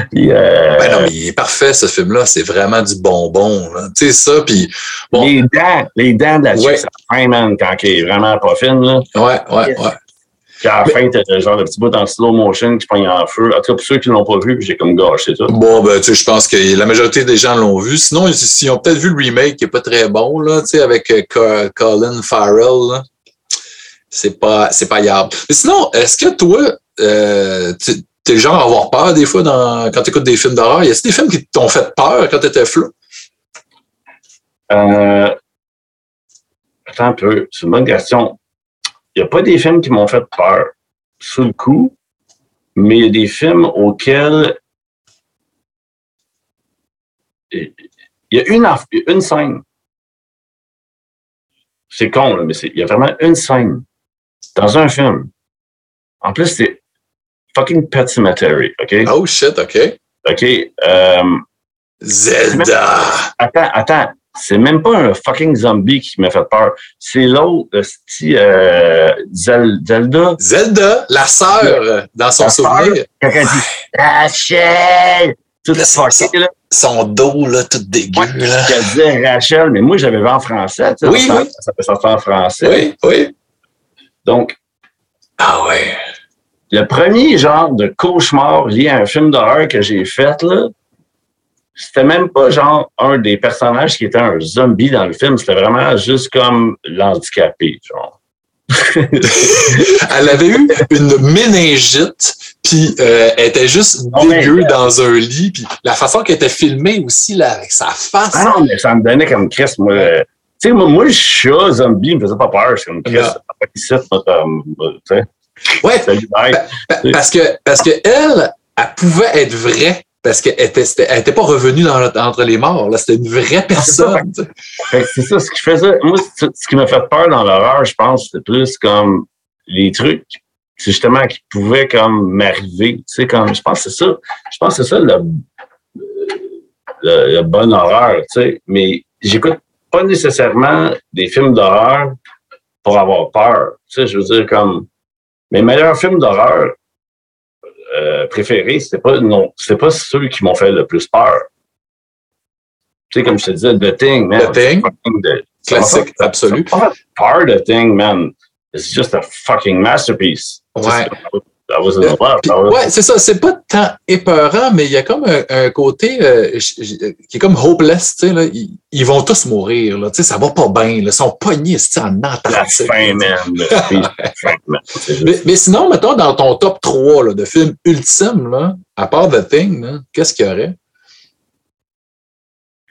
puis, euh, ben non, mais il est parfait, ce film-là. C'est vraiment du bonbon. Tu sais, ça, puis... Bon. Les dents, les dents de la ouais. ça man, quand il est vraiment pas fine, là. Ouais, ouais, ouais. Puis à la mais, fin, t'as genre le petit bout en slow motion qui pogne en feu. En tout cas, pour ceux qui ne l'ont pas vu, j'ai comme gâché ça. Bon, ben, tu sais, je pense que la majorité des gens l'ont vu. Sinon, ils, ont peut-être vu le remake qui est pas très bon, là, tu sais, avec euh, Colin Farrell, là. c'est pas, c'est pas yable. Mais sinon, est-ce que toi, euh, tu es le genre à avoir peur des fois dans, quand tu écoutes des films d'horreur? Y a des films qui t'ont fait peur quand tu étais flou? Euh, attends un peu, c'est une bonne question. Il n'y a pas des films qui m'ont fait peur sous le coup, mais il y a des films auxquels il y a une, une scène. C'est con, là, mais il y a vraiment une scène dans un film. En plus, c'est fucking Pet Cemetery, OK? Oh shit, OK. OK. Euh, Zelda! Attends, attends. C'est même pas un fucking zombie qui m'a fait peur. C'est l'autre, le euh, Zelda. Zelda, la sœur, dans son souvenir. Quand elle dit Rachel! Tout fucké, là. Son dos, là, tout dégueu, là. Elle disait Rachel, mais moi, j'avais vu en français. Tu sais, oui, oui. Ça peut sortir en français. Oui, oui. Donc. Ah ouais. Le premier genre de cauchemar lié à un film d'horreur que j'ai fait, là, c'était même pas genre un des personnages qui était un zombie dans le film, c'était vraiment juste comme l'handicapé, genre. elle avait eu une méningite, puis euh, elle était juste dégueu dans un lit, puis la façon qu'elle était filmée aussi, là, avec sa face. Ah non, mais ça me donnait comme Chris, moi. Tu sais, moi, moi, le chat zombie me faisait pas peur. C'est comme Chris, pas ici, comme, tu sais. Ouais, parce que, parce que elle, elle pouvait être vraie parce qu'elle était, elle était pas revenue dans, entre les morts. Là, c'était une vraie personne. C'est ça, ce qui faisait. Moi, ce qui m'a fait peur dans l'horreur, je pense, c'était plus comme les trucs, c'est justement qui pouvaient comme m'arriver. Tu sais, comme je pense que c'est ça. Je pense que c'est ça le, le, bon horreur. Tu sais, mais j'écoute pas nécessairement des films d'horreur pour avoir peur. Tu sais, je veux dire comme mes meilleurs films d'horreur, euh, préférés, c'était pas non, c'était pas ceux qui m'ont fait le plus peur. Tu sais, comme je te disais, The Thing, man. The Thing? Classique, absolu. Peur, The Thing, man. It's just a fucking masterpiece. Ouais. Ouais, c'est ça. C'est pas tant épeurant, mais il y a comme un, côté euh, qui est comme hopeless. Tu sais, là. Ils, vont tous mourir. Là. Tu sais, ça va pas bien. Ils sont pognés en Antarctique. La fin, man. mais, mais, sinon, mettons, dans ton top 3 là, de films ultimes, là, à part The Thing, qu'est-ce qu'il y aurait?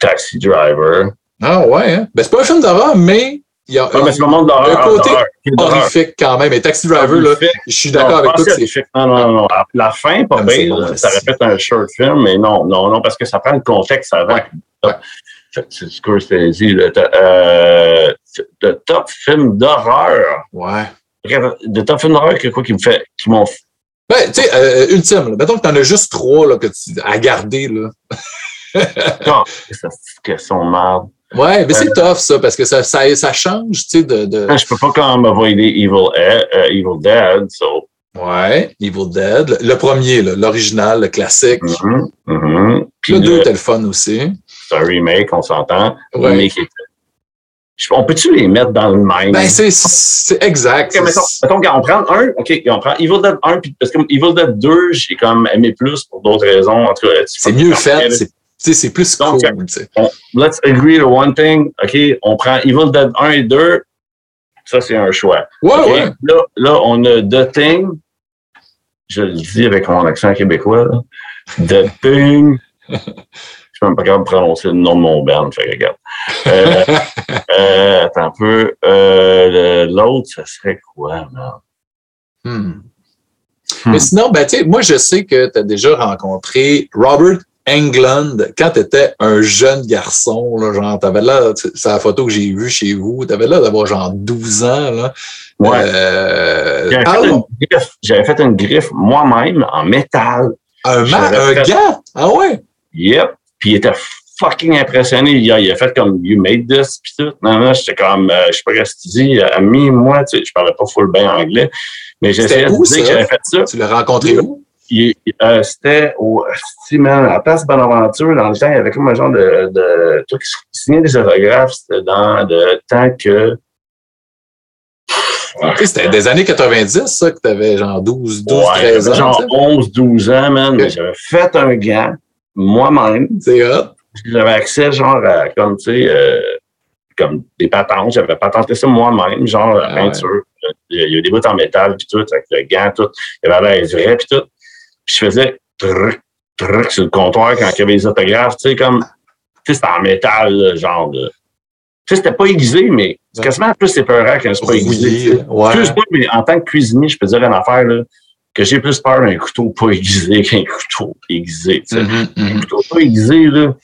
Taxi Driver. Ah ouais, hein? Ben, c'est pas un film d'horreur, mais il y a un, un côté horrifique quand même. Et Taxi Driver, là, je suis d'accord avec toi. Non, non, non. La fin, pas bien. ça répète un short film, mais non, non, non, parce que ça prend le contexte avant. C'est ce que je t'ai dit. Le, euh, le top film d'horreur. Ouais. De top film d'horreur, quoi qui me fait, qui m'ont. Ben, tu sais, euh, ultime, là. mettons que t'en as juste trois là, que tu, à garder. Là. non, c'est une question de merde. Ouais, mais c'est tough, ça, parce que ça, ça, ça change, tu sais, de, de... Je peux pas quand même avoider Evil, uh, Evil Dead, so... Ouais, Evil Dead. Le, premier, l'original, le classique. Mm -hmm, le 2 était le fun aussi. C'est un remake, on s'entend. Ouais. Remake on peut-tu les mettre dans le même? Ben, c'est exact. Okay, mettons, mettons qu'on prend un, OK, on prend Evil Dead 1, puis parce que Evil Dead 2, j'ai comme aimé plus pour d'autres raisons. En tout cas, c'est mieux fait, c'est sais, c'est plus Donc, cool. On, let's agree to one thing. OK, on prend Evil Dead 1 et 2. Ça, c'est un choix. Ouais, ouais. Là, là, on a The Thing. Je le dis avec mon accent québécois. Là. The Thing. Je suis même pas capable de prononcer le nom de mon band. Fait que regarde. Euh, euh, attends un peu. Euh, L'autre, ça serait quoi, man? Hmm. Hmm. Mais sinon, ben, moi, je sais que tu as déjà rencontré Robert England, quand tu étais un jeune garçon, là, genre, t'avais là, c'est la photo que j'ai vue chez vous, t'avais là d'avoir genre 12 ans, là. Ouais. Euh, J'avais fait, une griffe moi-même en métal. Un, un gars? Ah ouais? Yep. Puis il était fucking impressionné. Il a, il a fait comme You made this, puis tout. Non, non, j'étais comme, euh, je sais pas ce que tu dis, ami, moi, tu sais, je parlais pas full bien anglais. Mais j'essayais de dire que j'avais fait ça. Tu l'as rencontré où? Euh, c'était au man, à la place Bonaventure, dans le temps, il y avait comme un genre de, de truc qui signait des autographes, c'était dans le temps que. C'était des années 90, ça, que tu avais genre 12, 12, ouais, 13 ans. Genre 11, 12 ans, man. Okay. J'avais fait un gant moi-même. C'est hot. J'avais accès, genre, à, comme, tu sais, euh, comme des patentes. J'avais patenté ça moi-même, genre la Ah peinture. Il y a- il y a des bouts en métal, puis tout, avec le gant, tout. Il avait l'air vrai, puis tout. Puis je faisais truc, truc sur le comptoir quand il y avait les autographes, tu sais, comme, tu sais, c'était en métal, là, genre de. Tu sais, c'était pas aiguisé, mais c'est quasiment plus épeurant quand c'est pas aiguisé. ouais. Excuse-moi, mais en tant que cuisinier, je peux dire une affaire, là, que j'ai plus peur d'un couteau pas aiguisé qu'un couteau aiguisé, tu sais. Mhm, Un mhm. couteau pas aiguisé, là,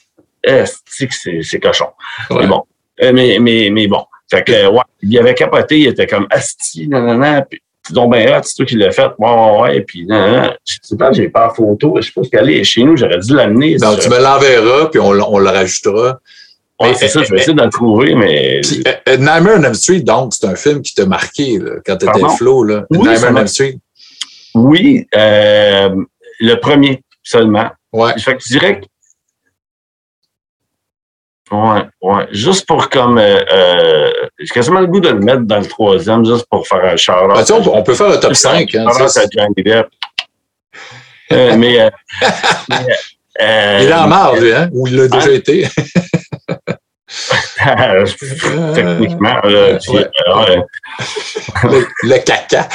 c'est c'est cochon? Ouais. Mais bon. Euh, mais, mais, mais bon. Fait que, ouais, il avait capoté, il était comme asti, non. Puis, donc ben hot, c'est toi qui l'as fait. Ouais, ouais. Puis, non, non, non. Je sais pas, j'ai pas la photo. Je ce qu'elle est chez nous. J'aurais dû l'amener. Donc, tu me l'enverras, puis on, on le rajoutera. Ouais, c'est ça. Je vais essayer de le trouver, mais. Puis, euh, euh, Nightmare on Elm Street, donc, c'est un film qui t'a marqué là, quand t'étais flow. Là. Oui, Nightmare on Elm Street. Oui, euh, le premier seulement. Ouais. Fait que je dirais que. Ouais, ouais. Juste pour comme. Euh, euh, j'ai quasiment le goût de le mettre dans le troisième, juste pour faire un shout Ben, on, peut- on peut faire le top 5. Hein, ça. Euh, mais. euh, mais, euh, il est en marre, lui, hein? Ou il l'a déjà été. Techniquement, là, tu- Ouais. euh, le, le caca.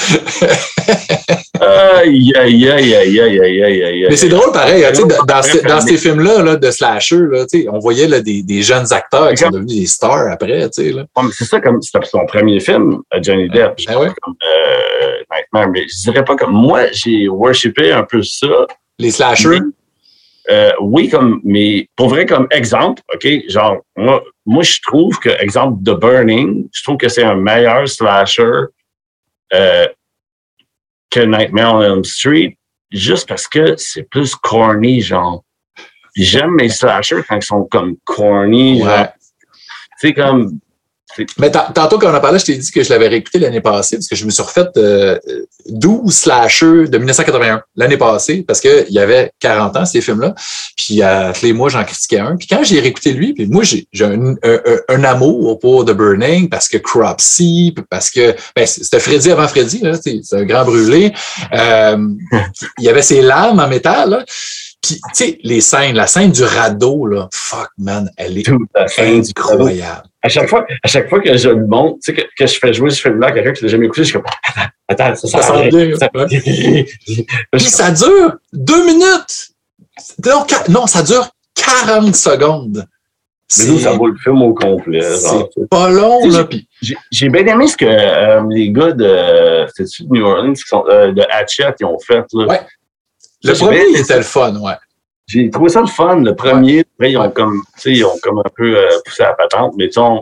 Aïe, aïe, aïe, aïe, aïe, aïe, aïe, aïe. Mais c'est drôle pareil, hein, dans, dans ces- dans Mais- ces films-là là, de slasher, là, on voyait là, des, des jeunes acteurs qui sont devenus des stars après. C'est ça, comme c'était son premier film, euh, Johnny Depp. Je ouais? comme, euh, Nightmare, mais je dirais pas comme moi, j'ai worshipé un peu ça. Les slashers? Euh, oui, comme, mais pour vrai, comme exemple, OK, genre, moi, moi, je trouve que, exemple, The Burning, je trouve que c'est un meilleur slasher euh, que Nightmare on Elm Street, juste parce que c'est plus corny, genre. J'aime mes slashers quand ils sont comme corny, Ouais. genre. Tu sais, comme, Mais tant- tantôt, quand on a parlé, je t'ai dit que je l'avais réécouté l'année passée parce que je me suis refait euh, 12 slashers de 1981 l'année passée parce qu'il y avait 40 ans, ces films-là. Puis à tous les mois, j'en critiquais un. Puis quand j'ai réécouté lui, puis moi, j'ai j'ai un, un- un- amour pour The Burning parce que Cropsy, parce que ben, c'était Freddy avant Freddy, là, c'est c'est un grand brûlé. Euh, il y avait ses lames en métal. Là. Puis, tu sais, les scènes, la scène du radeau, là, fuck, man, elle est tout à fait. incroyable. À chaque fois, à chaque fois que je le montre, tu sais, que, que je fais jouer ce film-là à quelqu'un qui l'a jamais écouté, je suis comme, attends, attends, ça, Ça s'en sent bien. Ça- Puis ça dure deux minutes. Non, non, ça dure 40 secondes. Mais nous, ça vaut le film au complet. c'est pas long, là. J'ai bien aimé ce que euh, les gars de, de New Orleans, qui sont, euh, de Hatchet, ils ont fait. Là. Ouais. Ça, le premier, il était le fun, ouais. J'ai trouvé ça le fun, le premier. Après, ils ont comme, tu sais, ils ont comme un peu euh, poussé la patente, mais on-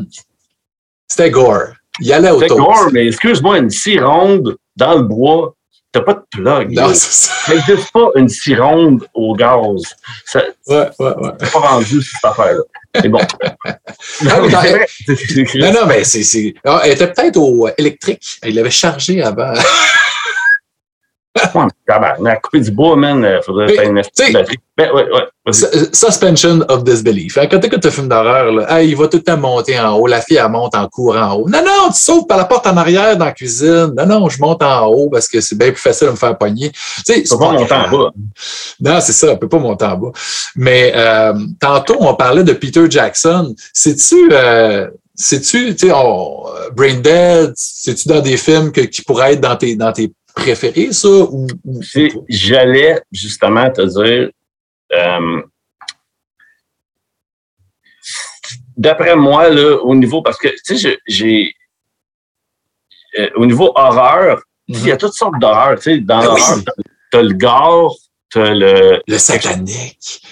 C'était gore. Il allait au c'est toast. gore, mais excuse-moi, une scie ronde dans le bois, t'as pas de plug. Non, c'est ça. N'existe pas une scie ronde au gaz. Ça, Ouais, ouais, ouais. c'est pas rendu cette affaire-là. Bon. C'est c'est- Non, non, mais c'est. c'est- Ah, elle était peut-être au euh, électrique. Il l'avait chargé avant. Tabarnak, du bois, man, euh, faudrait faire une. Ben, Suspension of disbelief. Hein, Quand tu écoutes un film d'horreur, il va tout le temps monter en haut. La fille, elle monte en courant en haut. Non, non, tu sauves par la porte en arrière dans la cuisine. Non, non, je monte en haut parce que c'est bien plus facile de me faire pogner. Tu sais, pas monter en bas. Non, c'est ça, on peut pas monter en bas. Mais euh, tantôt, on parlait de Peter Jackson. C'est-tu, euh, c'est-tu, tu sais, euh, Brain Dead, c'est-tu dans des films que, qui pourraient être dans tes, dans tes préférés, ça? Ou, J'allais justement te dire, euh, d'après moi, là, au niveau, parce que, tu sais, j'ai, euh, au niveau horreur, il y a toutes sortes d'horreurs, tu sais, dans oui. l'horreur, t'as- le gore, t'as le, le satanique.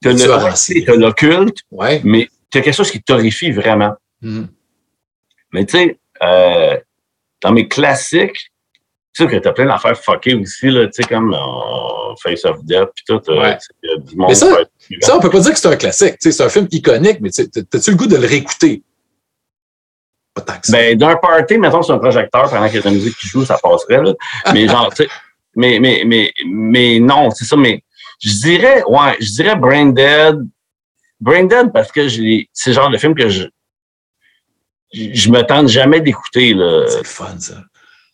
t'as Le l'occulte, Ouais. mais t'as quelque chose qui t'horrifie vraiment. Mhm. Mais tu sais, euh, dans mes classiques, tu sais que t'as plein d'affaires fuckées aussi, là, tu sais, comme euh, Face of Death, puis tout. euh, Ouais. du monde Mais ça. Ça, on peut pas dire que c'est un classique. Tu sais, C'est un film iconique, mais tu sais, t'as- t'as-tu le goût de le réécouter? Pas tant que ça. Ben, d'un party, mettons, sur un projecteur, pendant qu'il y a de la musique qui joue, ça passerait, là. Mais genre, tu sais, mais, mais, mais, mais non, c'est ça, mais je dirais, ouais, je dirais Brain Dead. Brain Dead parce que j'ai- c'est le genre de film que je, je je me tente jamais d'écouter, là. c'est le fun, ça.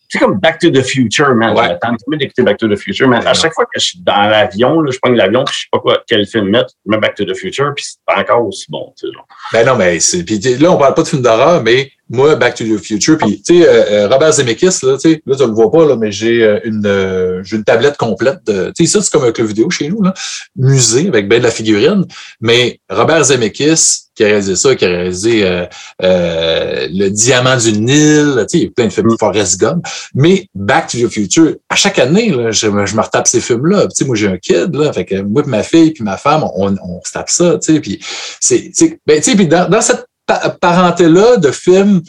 C'est comme Back to the Future, man. Ouais. J'attends d'écouter Back to the Future, man. À chaque fois que je suis dans l'avion, là, je prends l'avion, puis je sais pas quoi, quel film mettre, je mets Back to the Future, puis c'est encore aussi bon, tu sais, genre. Ben non, mais c'est. Puis là, on parle pas de film d'horreur, mais moi, Back to the Future, puis tu sais, euh, euh, Robert Zemeckis, là, tu sais, là, tu le vois pas, là, mais j'ai euh, une, euh, j'ai une tablette complète de. Tu sais, ça, c'est comme un club vidéo chez nous, là. Musée avec ben de la figurine. Mais Robert Zemeckis, qui a réalisé ça, qui a réalisé euh, euh, Le Diamant du Nil, tu sais, il y a plein de films, Forrest Gump. Mais Back to the Future, à chaque année, là, je, me- je me retape ces films-là. Tu sais, moi, j'ai un kid, là, fait que moi, puis ma fille, puis ma femme, on, on se tape ça, tu sais, puis c'est, c'est- ben, tu sais, puis dans, dans cette pa- parenté-là de films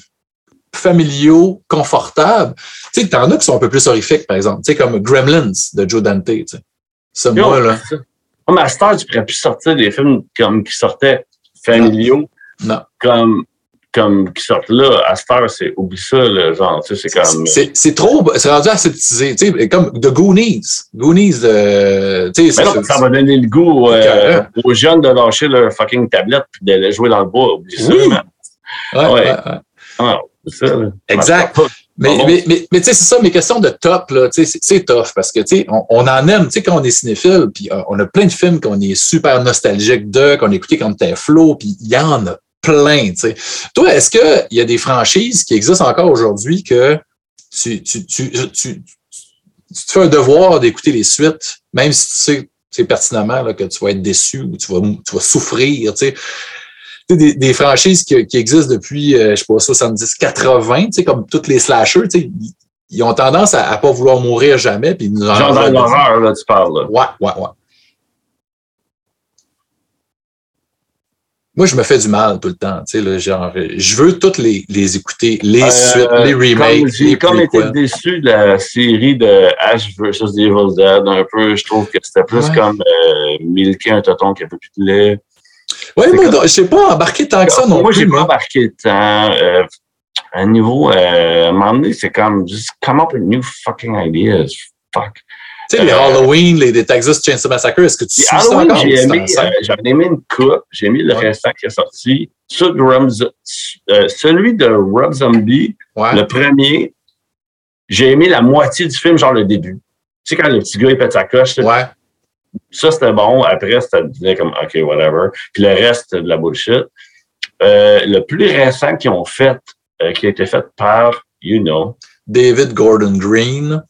familiaux, confortables, tu sais, t'en as qui sont un peu plus horrifiques, par exemple, tu sais, comme Gremlins de Joe Dante, tu sais. Yo, moi, là. Moi, mais à cette heure, tu pourrais plus sortir des films comme qui sortaient familiaux, non. comme, comme qui sortent là. À cette heure, c'est, oublie ça, là, genre, tu sais, c'est comme. C'est, trop, c'est rendu aseptisé, tu sais, comme The Goonies. Goonies, tu sais, ça va donner le goût euh, aux jeunes de lâcher leur fucking tablette puis d'aller jouer dans le bois. Oublie ça, man. ouais, ouais. ouais, ouais. Ah, ça. Exact. Mais, mais, mais, mais tu sais, c'est ça, mes questions de top, là, tu sais, c'est- tough parce que, tu sais, on, on en aime, tu sais, quand on est cinéphile, puis euh, on a plein de films qu'on est super nostalgique de, qu'on a écouté quand t'es flow, puis il y en a plein. Toi, est-ce qu'il y a des franchises qui existent encore aujourd'hui que tu, tu, tu, tu, tu, tu te fais un devoir d'écouter les suites, même si tu sais, pertinemment là, que tu vas être déçu ou tu vas, tu vas souffrir, tu sais? Tu sais, Des, des franchises qui, qui existent depuis, euh, je sais pas, 70, 80, tu sais, comme toutes les slashers, ils, ont tendance à, à pas vouloir mourir jamais, puis nous en Genre dans l'horreur, là, tu parles. Là. Ouais, ouais, ouais. Moi, je me fais du mal tout le temps, tu sais, là, genre, je veux toutes les, les écouter, les Euh, suites, les remakes, Comme J'ai les comme été déçu de la série de Ash vs. Evil Dead un peu. Je trouve que c'était plus Ouais. comme euh, milquer un tonton qui a plus de lait. C'est moi, comme- je sais pas embarqué tant que ça non moi, plus, j'ai pas embarqué temps. Euh, à un niveau, euh, à un moment donné, c'est comme, just come up with new fucking ideas. Fuck. Tu sais, les euh, Halloween, les, les Texas Chainsaw Massacre, est-ce que tu suis ça Halloween, encore? j'ai C'est aimé, euh, j'en ai aimé une coupe. J'ai aimé le Ouais. restant qui est sorti. Celui de Rob, euh, celui de Rob Zombie, Ouais. le premier, j'ai aimé la moitié du film, genre le début. Tu sais, quand le petit gars, il pète sa coche, Ouais. ça, c'était bon. Après, c'était devenu comme, OK, whatever. Puis le reste, de la bullshit. Euh, le plus récent qu'ils ont fait, euh, qui a été fait par, you know, David Gordon Green,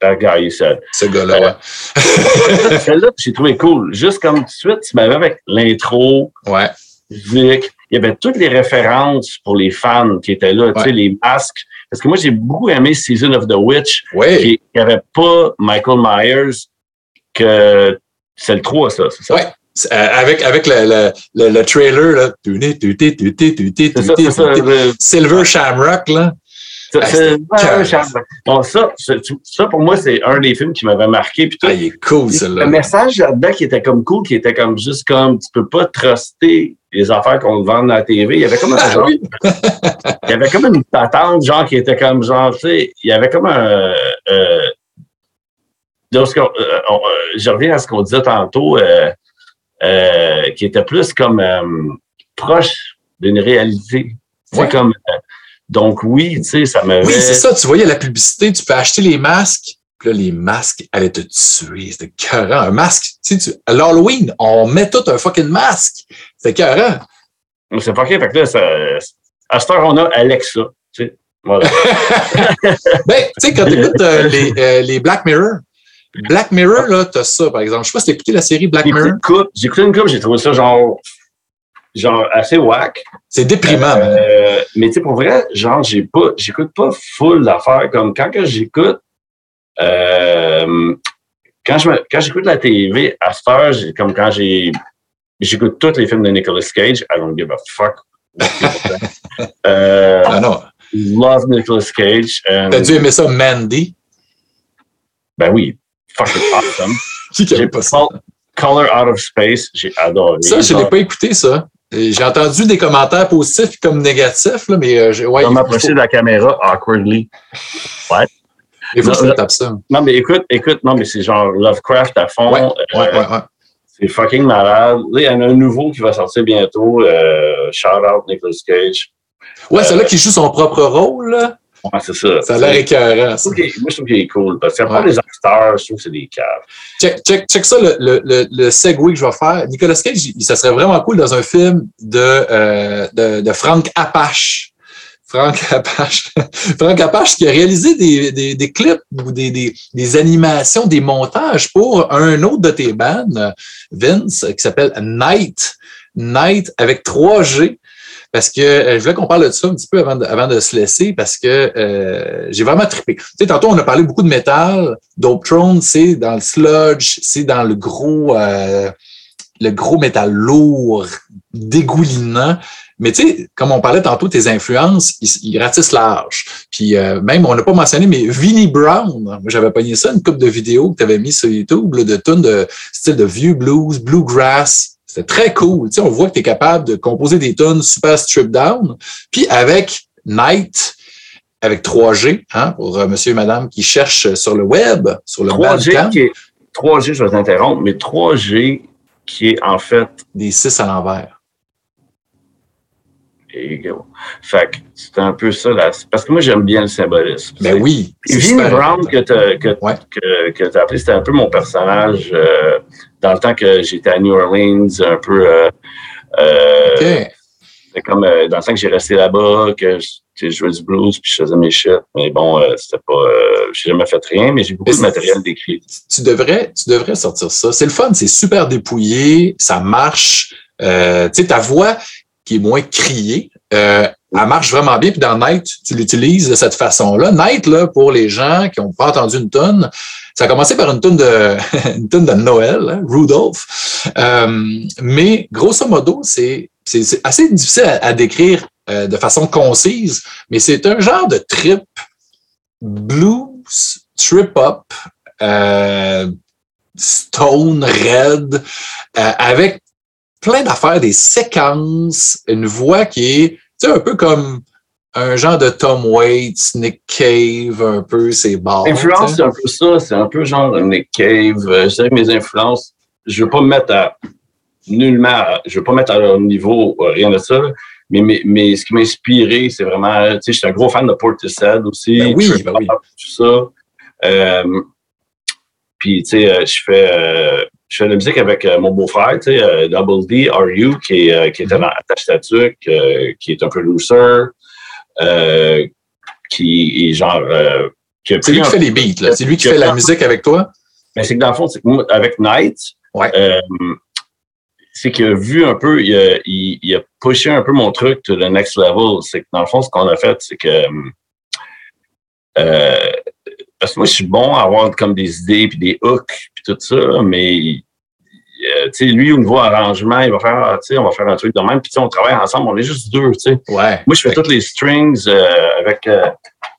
that guy, he said. ce gars-là, ouais. Celle-là, j'ai trouvé cool. Juste comme tout de suite, tu m'avais avec l'intro, Ouais. Vic. Il y avait toutes les références pour les fans qui étaient là, tu sais, les masques. Parce que moi, j'ai beaucoup aimé Season of the Witch, Ouais. qui n'avait pas Michael Myers, que c'est le 3, ça, c'est ça? Ouais. Euh, avec avec le, le, le, le trailer, là. Silver Shamrock, là. C'est- Ah, c'est- ouais. Bon, ça, c'est- ça, pour moi, c'est un des films qui m'avait marqué. Puis tout. Ah, il est cool, le celui-là. message là-dedans qui était comme cool, qui était comme juste comme, tu peux pas truster les affaires qu'on vend dans la TV. Il y avait comme un Ah genre il y avait comme une patente, genre, qui était comme, genre, tu sais, il y avait comme un... Euh, euh, on- euh, je reviens à ce qu'on disait tantôt, euh, euh, qui était plus comme proche d'une réalité. Ouais. comme... euh, donc, oui, tu sais, ça me... Oui, c'est ça. Tu voyais la publicité, tu peux acheter les masques. Puis là, les masques allaient te tuer. C'était écœurant. Un masque, tu sais, tu- à l'Halloween, on met tout un fucking masque. C'était écœurant. C'est OK. Fait que là, ça, à cette heure, on a Alexa. Tu sais, voilà. Ben, tu sais, quand tu écoutes les, euh, les Black Mirror, Black Mirror, là, t'as ça, par exemple. Je sais pas si t'as écouté la série Black Mirror. j'ai écouté une coupe, j'ai trouvé ça genre, genre assez whack. C'est déprimant, man. Euh, mais tu sais, pour vrai, genre, j'ai pas, j'écoute pas full d'affaires comme quand que j'écoute, euh, quand je me, quand j'écoute la TV, à cette heure, comme quand j'ai, j'écoute tous les films de Nicolas Cage, I don't give a fuck. euh, Ah non. love Nicolas Cage. euh, T'as dû aimer ça, Mandy? ben oui, fucking awesome. Qui pas ça? Col- Color Out of Space, j'ai adoré. Ça, je l'ai pas écouté, ça. Et J'ai entendu des commentaires positifs comme négatifs, là, mais euh, ouais, On m'a faut- approché de la caméra awkwardly? il faut que je tape ça. Non, mais écoute, écoute, non, mais c'est genre Lovecraft à fond. Ouais, Euh, ouais, ouais, ouais. C'est fucking malade. Là, il y en a un nouveau qui va sortir bientôt. Euh, shout out Nicolas Cage. Ouais, c'est là qui joue son propre rôle, là. Ouais, c'est ça. Ça a l'air écœurant, ça. Moi, je trouve qu'il est cool. Parce qu'après, Ouais. les acteurs, je trouve que c'est des caves. Check, check, check ça, le, le, le, le segue que je vais faire. Nicolas Cage, ça serait vraiment cool dans un film de, euh, de, de Frank Apache. Frank Apache. Frank Apache qui a réalisé des, des, des clips ou des, des, des animations, des montages pour un autre de tes bands, Vince, qui s'appelle Night. Night avec 3G. Parce que euh, je voulais qu'on parle de ça un petit peu avant de, avant de se laisser, parce que euh, j'ai vraiment trippé. Tu sais, tantôt, on a parlé beaucoup de métal. Dope Throne, c'est dans le sludge, c'est dans le gros, euh, le gros métal lourd, dégoulinant. Mais tu sais, comme on parlait tantôt, tes influences, ils, ils ratissent. Puis euh, même, on n'a pas mentionné, mais Vinnie Brown, j'avais pogné ça, une coupe de vidéos que tu avais mis sur YouTube, là, de tunes de style de vieux blues, bluegrass. C'était très cool. Tu sais, on voit que tu es capable de composer des tunes super stripped down. Puis avec Night, avec 3G, hein, pour euh, monsieur et madame qui cherchent sur le web, sur le 3G, Bandcamp, qui est, 3G, je vais t'interrompre, mais 3G qui est en fait. des 6 à l'envers. Euh, Fait que c'est un peu ça. Là. Parce que moi, j'aime bien le symbolisme. Ben oui. Vinnie Brown que tu as, que, Ouais. que, que t'as appelé, c'était un peu mon personnage euh, dans le temps que j'étais à New Orleans, un peu. Euh, euh, OK. C'est comme euh, dans le temps que j'ai resté là-bas, que je jouais du blues puis je faisais mes shit. Mais bon, euh, c'était pas. J'ai jamais fait rien, mais j'ai beaucoup Mais de matériel d'écrit. tu devrais, tu devrais sortir ça. C'est le fun, c'est super dépouillé, ça marche. Euh, tu sais, ta voix qui est moins criée, euh, elle marche vraiment bien. Puis dans Night, tu l'utilises de cette façon-là. Night, là, pour les gens qui n'ont pas entendu une tonne, ça a commencé par une tonne de, une tonne de Noël, hein, Rudolph. Euh, mais grosso modo, c'est, assez difficile à, décrire euh, de façon concise, mais c'est un genre de trip blues, trip-up, stone, red, avec plein d'affaires, des séquences, une voix qui est, tu sais, un peu comme un genre de Tom Waits, Nick Cave, un peu ses bars. Influence, c'est un peu ça. C'est un peu genre Nick Cave. Euh, Je dirais que mes influences, je veux pas me mettre à nullement, je veux pas mettre à leur niveau, euh, rien de ça. Mais, mais, mais ce qui m'a inspiré, c'est vraiment, tu sais, je suis un gros fan de Portishead aussi. Ben oui, ben oui. Tout ça. Euh, puis, tu sais, euh, je fais, euh, je fais de la musique avec euh, mon beau-frère, tu sais, euh, Double D, RU, qui, est, euh, qui était Mhm. dans Attache euh, qui est un peu loser, euh, qui est genre, euh, C'est lui qui fait les beats, là. C'est lui qui fait la musique avec toi? mais c'est que dans le fond, c'est que moi, avec Knight, Ouais. euh, c'est qu'il a vu un peu, il a, il, il a pushé un peu mon truc to the next level. C'est que dans le fond, ce qu'on a fait, c'est que euh, parce que moi, je suis bon à avoir comme des idées puis des hooks puis tout ça, mais euh, tu sais, lui, au niveau arrangement, il va faire, ah, tu sais, on va faire un truc de même, puis tu sais, on travaille ensemble, on est juste deux, tu sais. Ouais. Moi, je fais toutes les strings euh, avec, euh,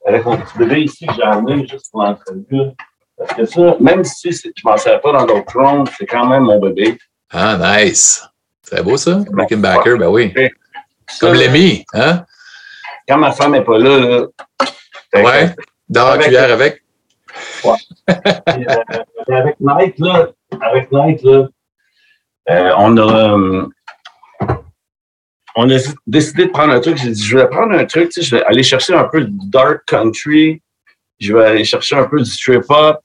avec mon petit bébé ici que j'ai amené juste pour l'entrevue. Parce que ça, même si je m'en sers pas dans d'autres trônes, c'est quand même mon bébé. Ah, nice. C'est beau, ça? Rickenbacker, ben oui. Ça, Comme Lemmy, hein? Quand ma femme n'est pas là, là Ouais. Dans la cuillère avec. Euh, avec Nike, là, avec Nike, là, euh, on a, euh, on a décidé de prendre un truc. J'ai dit, je vais prendre un truc, je vais aller chercher un peu de dark country, je vais aller chercher un peu du strip hop,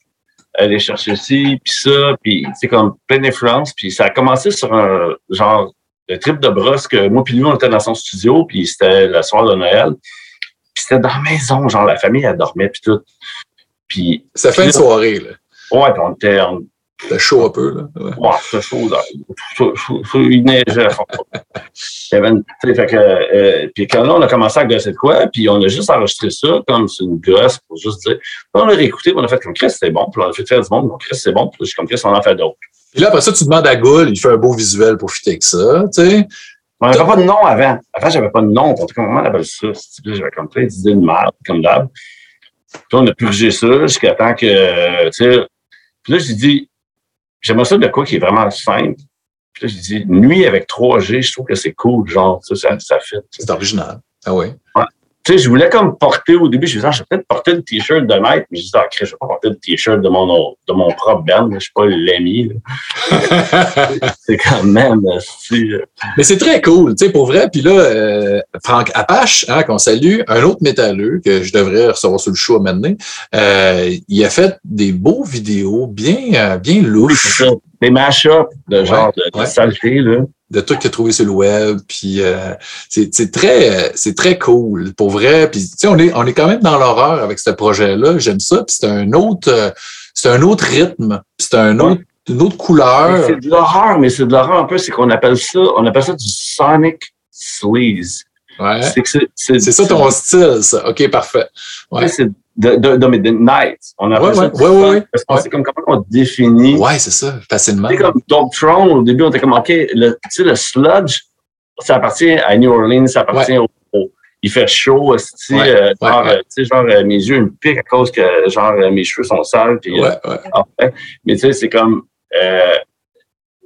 aller chercher ci, puis ça, puis c'est comme plein d'influence. Puis ça a commencé sur un genre de trip de brosse que moi puis lui, on était dans son studio, puis c'était le soir de Noël. Puis c'était dans la maison, genre la famille, elle dormait, puis tout. Puis Ça fait une soirée, là. Ouais, puis on était en. C'était chaud un peu, là. Ouais. Ouais, c'était chaud, là. Il neigeait fait que, euh, puis quand là, on a commencé à gosser de quoi, puis on a juste enregistré ça comme c'est une gosse pour juste dire. Puis on a réécouté, puis on a fait comme Chris, c'est bon, puis on a fait faire du monde, donc Chris, c'est bon, puis là, je suis comme Chris, on en fait d'autres. Puis là, après ça, tu demandes à Gould, il fait un beau visuel pour fitter avec ça, tu sais. On n'avait pas de nom avant. Avant, j'avais pas de nom. On comment on appelle ça? J'avais comme plein d'idées de merde, comme d'hab. Puis on a purgé ça jusqu'à temps que, tu sais. Puis là, j'ai dit, j'aimerais ça de quoi qui est vraiment simple. Puis là, j'ai dit, nuit avec 3G, je trouve que c'est cool, genre, ça, ça, ça fit. C'est original. Ah oui. Tu sais, je voulais comme porter au début, je me disais, ah, je vais peut-être porter le t-shirt de Night, mais je disais, ah, je vais pas porter le t-shirt de mon, de mon propre band, je suis pas l'ami. c'est quand même si, euh, Mais c'est très cool, tu sais, pour vrai. Puis là, euh, Franck Apache, hein, qu'on salue, un autre métalleux que je devrais recevoir sur le show maintenant, euh, il a fait des beaux vidéos bien, euh, bien louches. Des mash-ups de genre de, de ouais. saleté, là de trucs qu'il a trouvé sur le web. Puis euh, c'est très, c'est très cool pour vrai. Puis tu sais, on est, on est quand même dans l'horreur avec ce projet-là. J'aime ça. Puis c'est un autre, euh, c'est un autre rythme. Puis c'est un autre, une autre couleur. C'est de l'horreur, mais c'est de l'horreur un peu. C'est qu'on appelle ça, on appelle ça du sonic sleaze. Ouais. C'est c'est ça ton style, ça. Ok, parfait. Ouais. C'est de, de, de, de night. On appelle Ouais, ça ouais, ouais, Parce qu'on sait comme comment on définit. Ouais, c'est ça, facilement. C'est comme Dogtron, au début, on était comme, OK, le, tu sais, le sludge, ça appartient à New Orleans, ça appartient au, au- Il fait chaud, euh, ouais, genre, ouais. euh, tu sais, genre, euh, mes yeux me piquent à cause que, genre, euh, mes cheveux sont sales. Puis, euh, Ouais, ouais. ah. Mais tu sais, c'est comme, euh,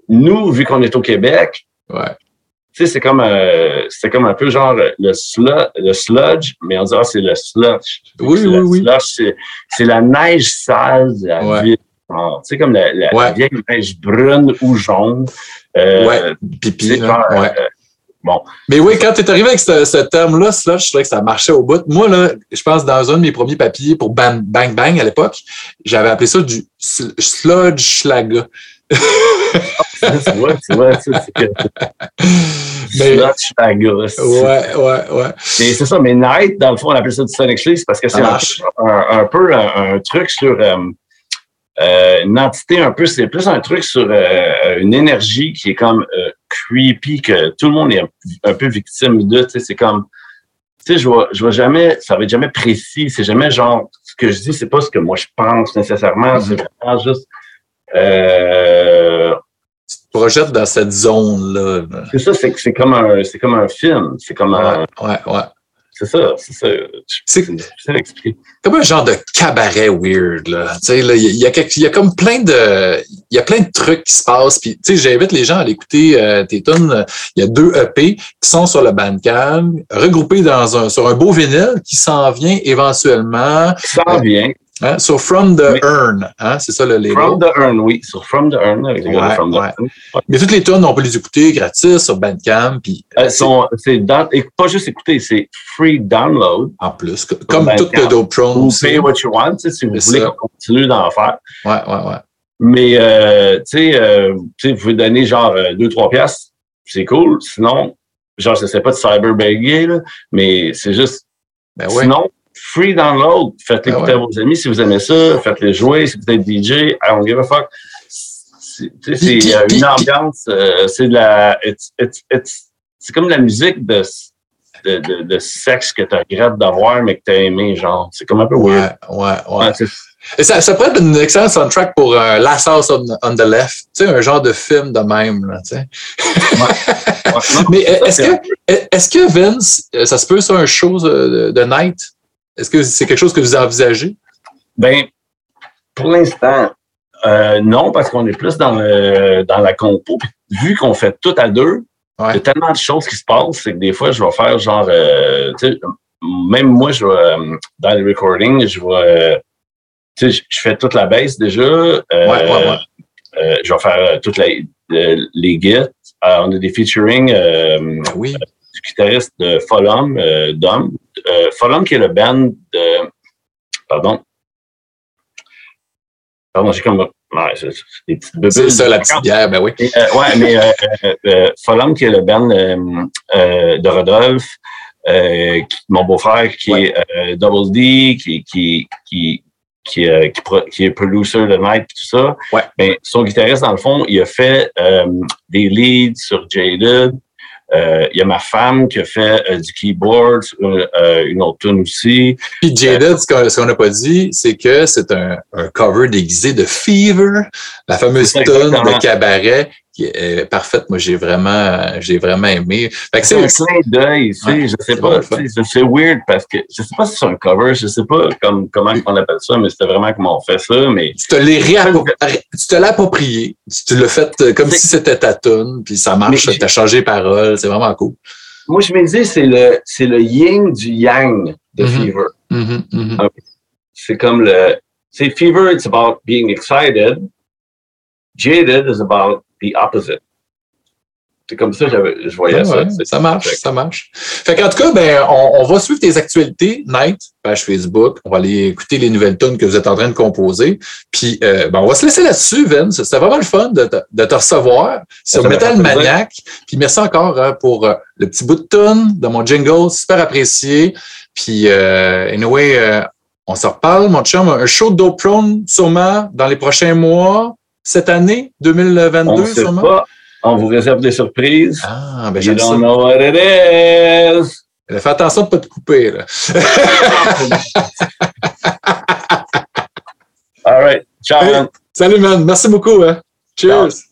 nous, vu qu'on est au Québec, sais, c'est comme, euh, c'est comme un peu genre le, slu- le sludge, mais on dit, ah, c'est le sludge. Oui, oui, oui. Sludge, c'est, la neige sale de la Ouais. ville. Ah, Tu sais, comme la, la, Ouais. la vieille neige brune ou jaune. Euh, Ouais, Pipi, genre, Ouais. euh, bon, Mais oui, quand tu es arrivé avec ce, ce terme-là, sludge, je trouvais que ça marchait au bout. Moi, là, je pense dans un de mes premiers papiers pour Bang Bang, Bang à l'époque, j'avais appelé ça du sl- sludge schlaga. Tu vois, tu vois, c'est que Mais-. Ouais, ouais, ouais. Mais c'est ça, mais Night, dans le fond, on appelle ça du Sonic Sleaze parce que c'est un, marche. un, un peu un, un truc sur euh, euh, une entité un peu, c'est plus un truc sur euh, une énergie qui est comme euh, creepy, que tout le monde est un, un peu victime de. Tu sais, c'est comme, tu sais, je vois, je vois jamais, ça va être jamais précis, c'est jamais genre, ce que je dis, c'est pas ce que moi je pense nécessairement, c'est vraiment juste. Tu te projettes dans cette zone-là. là. c'est ça, c'est comme un, c'est comme un film, c'est comme un, Ouais, ouais, ouais. c'est ça, c'est ça. C'est- C'est difficile à expliquer. comme un genre de cabaret weird là. Tu sais là, il y, y a quelque- il y a comme plein de il y a plein de trucs qui se passent puis tu sais j'invite les gens à aller écouter euh, tes tunes. Il y a deux EP qui sont sur le Bandcamp, regroupés dans un sur un beau vinyle qui s'en vient éventuellement Ça vient. Hein, sur From the Oui. Urn, hein, c'est ça le label. From the Urn, oui. Sur From the Urn, avec les gars de Ouais, From the ouais. Urn. Mais toutes les tunes on peut les écouter gratis sur Bandcamp puis euh, Elles sont, c'est pas juste écouter, c'est free download. en plus co- comme Bandcamp. tout le Dope aussi. pay what you want, si vous voulez qu'on continue d'en faire. Ouais, ouais, ouais. Mais, euh, tu sais, euh, tu sais, vous pouvez donner genre 2-3 piastres, c'est cool. Sinon, genre, je sais pas de cyberbugger, là, mais c'est juste, Ben ouais. sinon, free download. Faites Ben écouter ouais. à vos amis si vous aimez ça. Faites-les jouer si vous êtes DJ. I don't give a fuck. C'est euh, une ambiance, euh, c'est de la, c'est comme de la musique de, de, de, de sexe que tu regrettes d'avoir, mais que tu as aimé, genre. C'est comme un peu weird. ouais, ouais. Ouais, Et ça, ça pourrait être une excellente soundtrack pour euh, Last House on, on the Left. Tu sais, un genre de film de même, là, tu sais. ouais, non, Mais ça, est-ce que, est-ce que Vince, euh, ça se peut sur un show de, de night? Est-ce que c'est quelque chose que vous envisagez? Ben, pour l'instant, euh, non, parce qu'on est plus dans, le, dans la compo. Puis, vu qu'on fait tout à deux, il Ouais. y a tellement de choses qui se passent, c'est que des fois, je vais faire genre, euh, même moi, je vais, euh, dans les recordings, je vais, tu sais, je- je fais toute la baisse déjà. euh, Ouais, ouais, ouais. je vais faire toutes les, les. Euh, on a des featuring Oui. du guitariste de Folum, Dom. Euh, qui est le band de. Pardon. Pardon, j'ai comme. Ouais, c'est des petites bulles. C'est ça, la petite bière, ben oui. Et, euh, ouais, mais euh, euh, euh, qui est le band euh, euh, de Rodolphe, euh, qui- mon beau-frère, qui Ouais. est euh, Double D, qui, qui, qui, qui, euh, qui, pro- qui est producer de Night, et tout ça. Ouais. Ben, son guitariste, dans le fond, il a fait euh, des leads sur Jaded. Euh, il y a ma femme qui a fait euh, du keyboard, euh, euh, une autre tune aussi. Puis Jaded, ce qu'on ce qu'on n'a pas dit, c'est que c'est un, un cover déguisé de Fever, la fameuse tune de cabaret qui est parfaite. Moi, j'ai vraiment, j'ai vraiment aimé. C'est un clin d'œil, tu sais, Ouais, je sais pas, c'est- weird parce que je sais pas si c'est un cover, je sais pas comme, comment on appelle ça, mais c'était vraiment comment on fait ça, mais tu te l'es tu te l'as approprié. Tu, l'as fait euh, comme si c'était ta tune, puis ça marche, t'as changé les paroles. C'est vraiment cool. moi, je me dis, c'est le, c'est le yin du yang de Mhm. Fever. Mhm, mhm. Ah. C'est comme le, c'est Fever, it's about being excited. Jaded is about the opposite. C'est comme ça que je voyais Ah ça. ouais, ça marche, Fait ça marche. Fait qu'en tout cas, ben, on, on va suivre tes actualités, Night, page Facebook. On va aller écouter les nouvelles tunes que vous êtes en train de composer. Puis, euh, ben, on va se laisser là-dessus, Vince. C'était vraiment le fun de te, de te recevoir sur Ça Metal. Maniac. Puis, merci encore hein, pour euh, le petit bout de tune de mon jingle, super apprécié. Puis, euh, anyway, euh, on se reparle, mon chum. Un show de Dope Prone, sûrement, dans les prochains mois, cette année, 2022, On sait sûrement? pas. On vous réserve des surprises. Ah, ben, j'aime ça. know what it is. Fais attention de ne pas te couper. Là. All right. Ciao, Hey. man. Salut, man. Merci beaucoup. Hein. Cheers.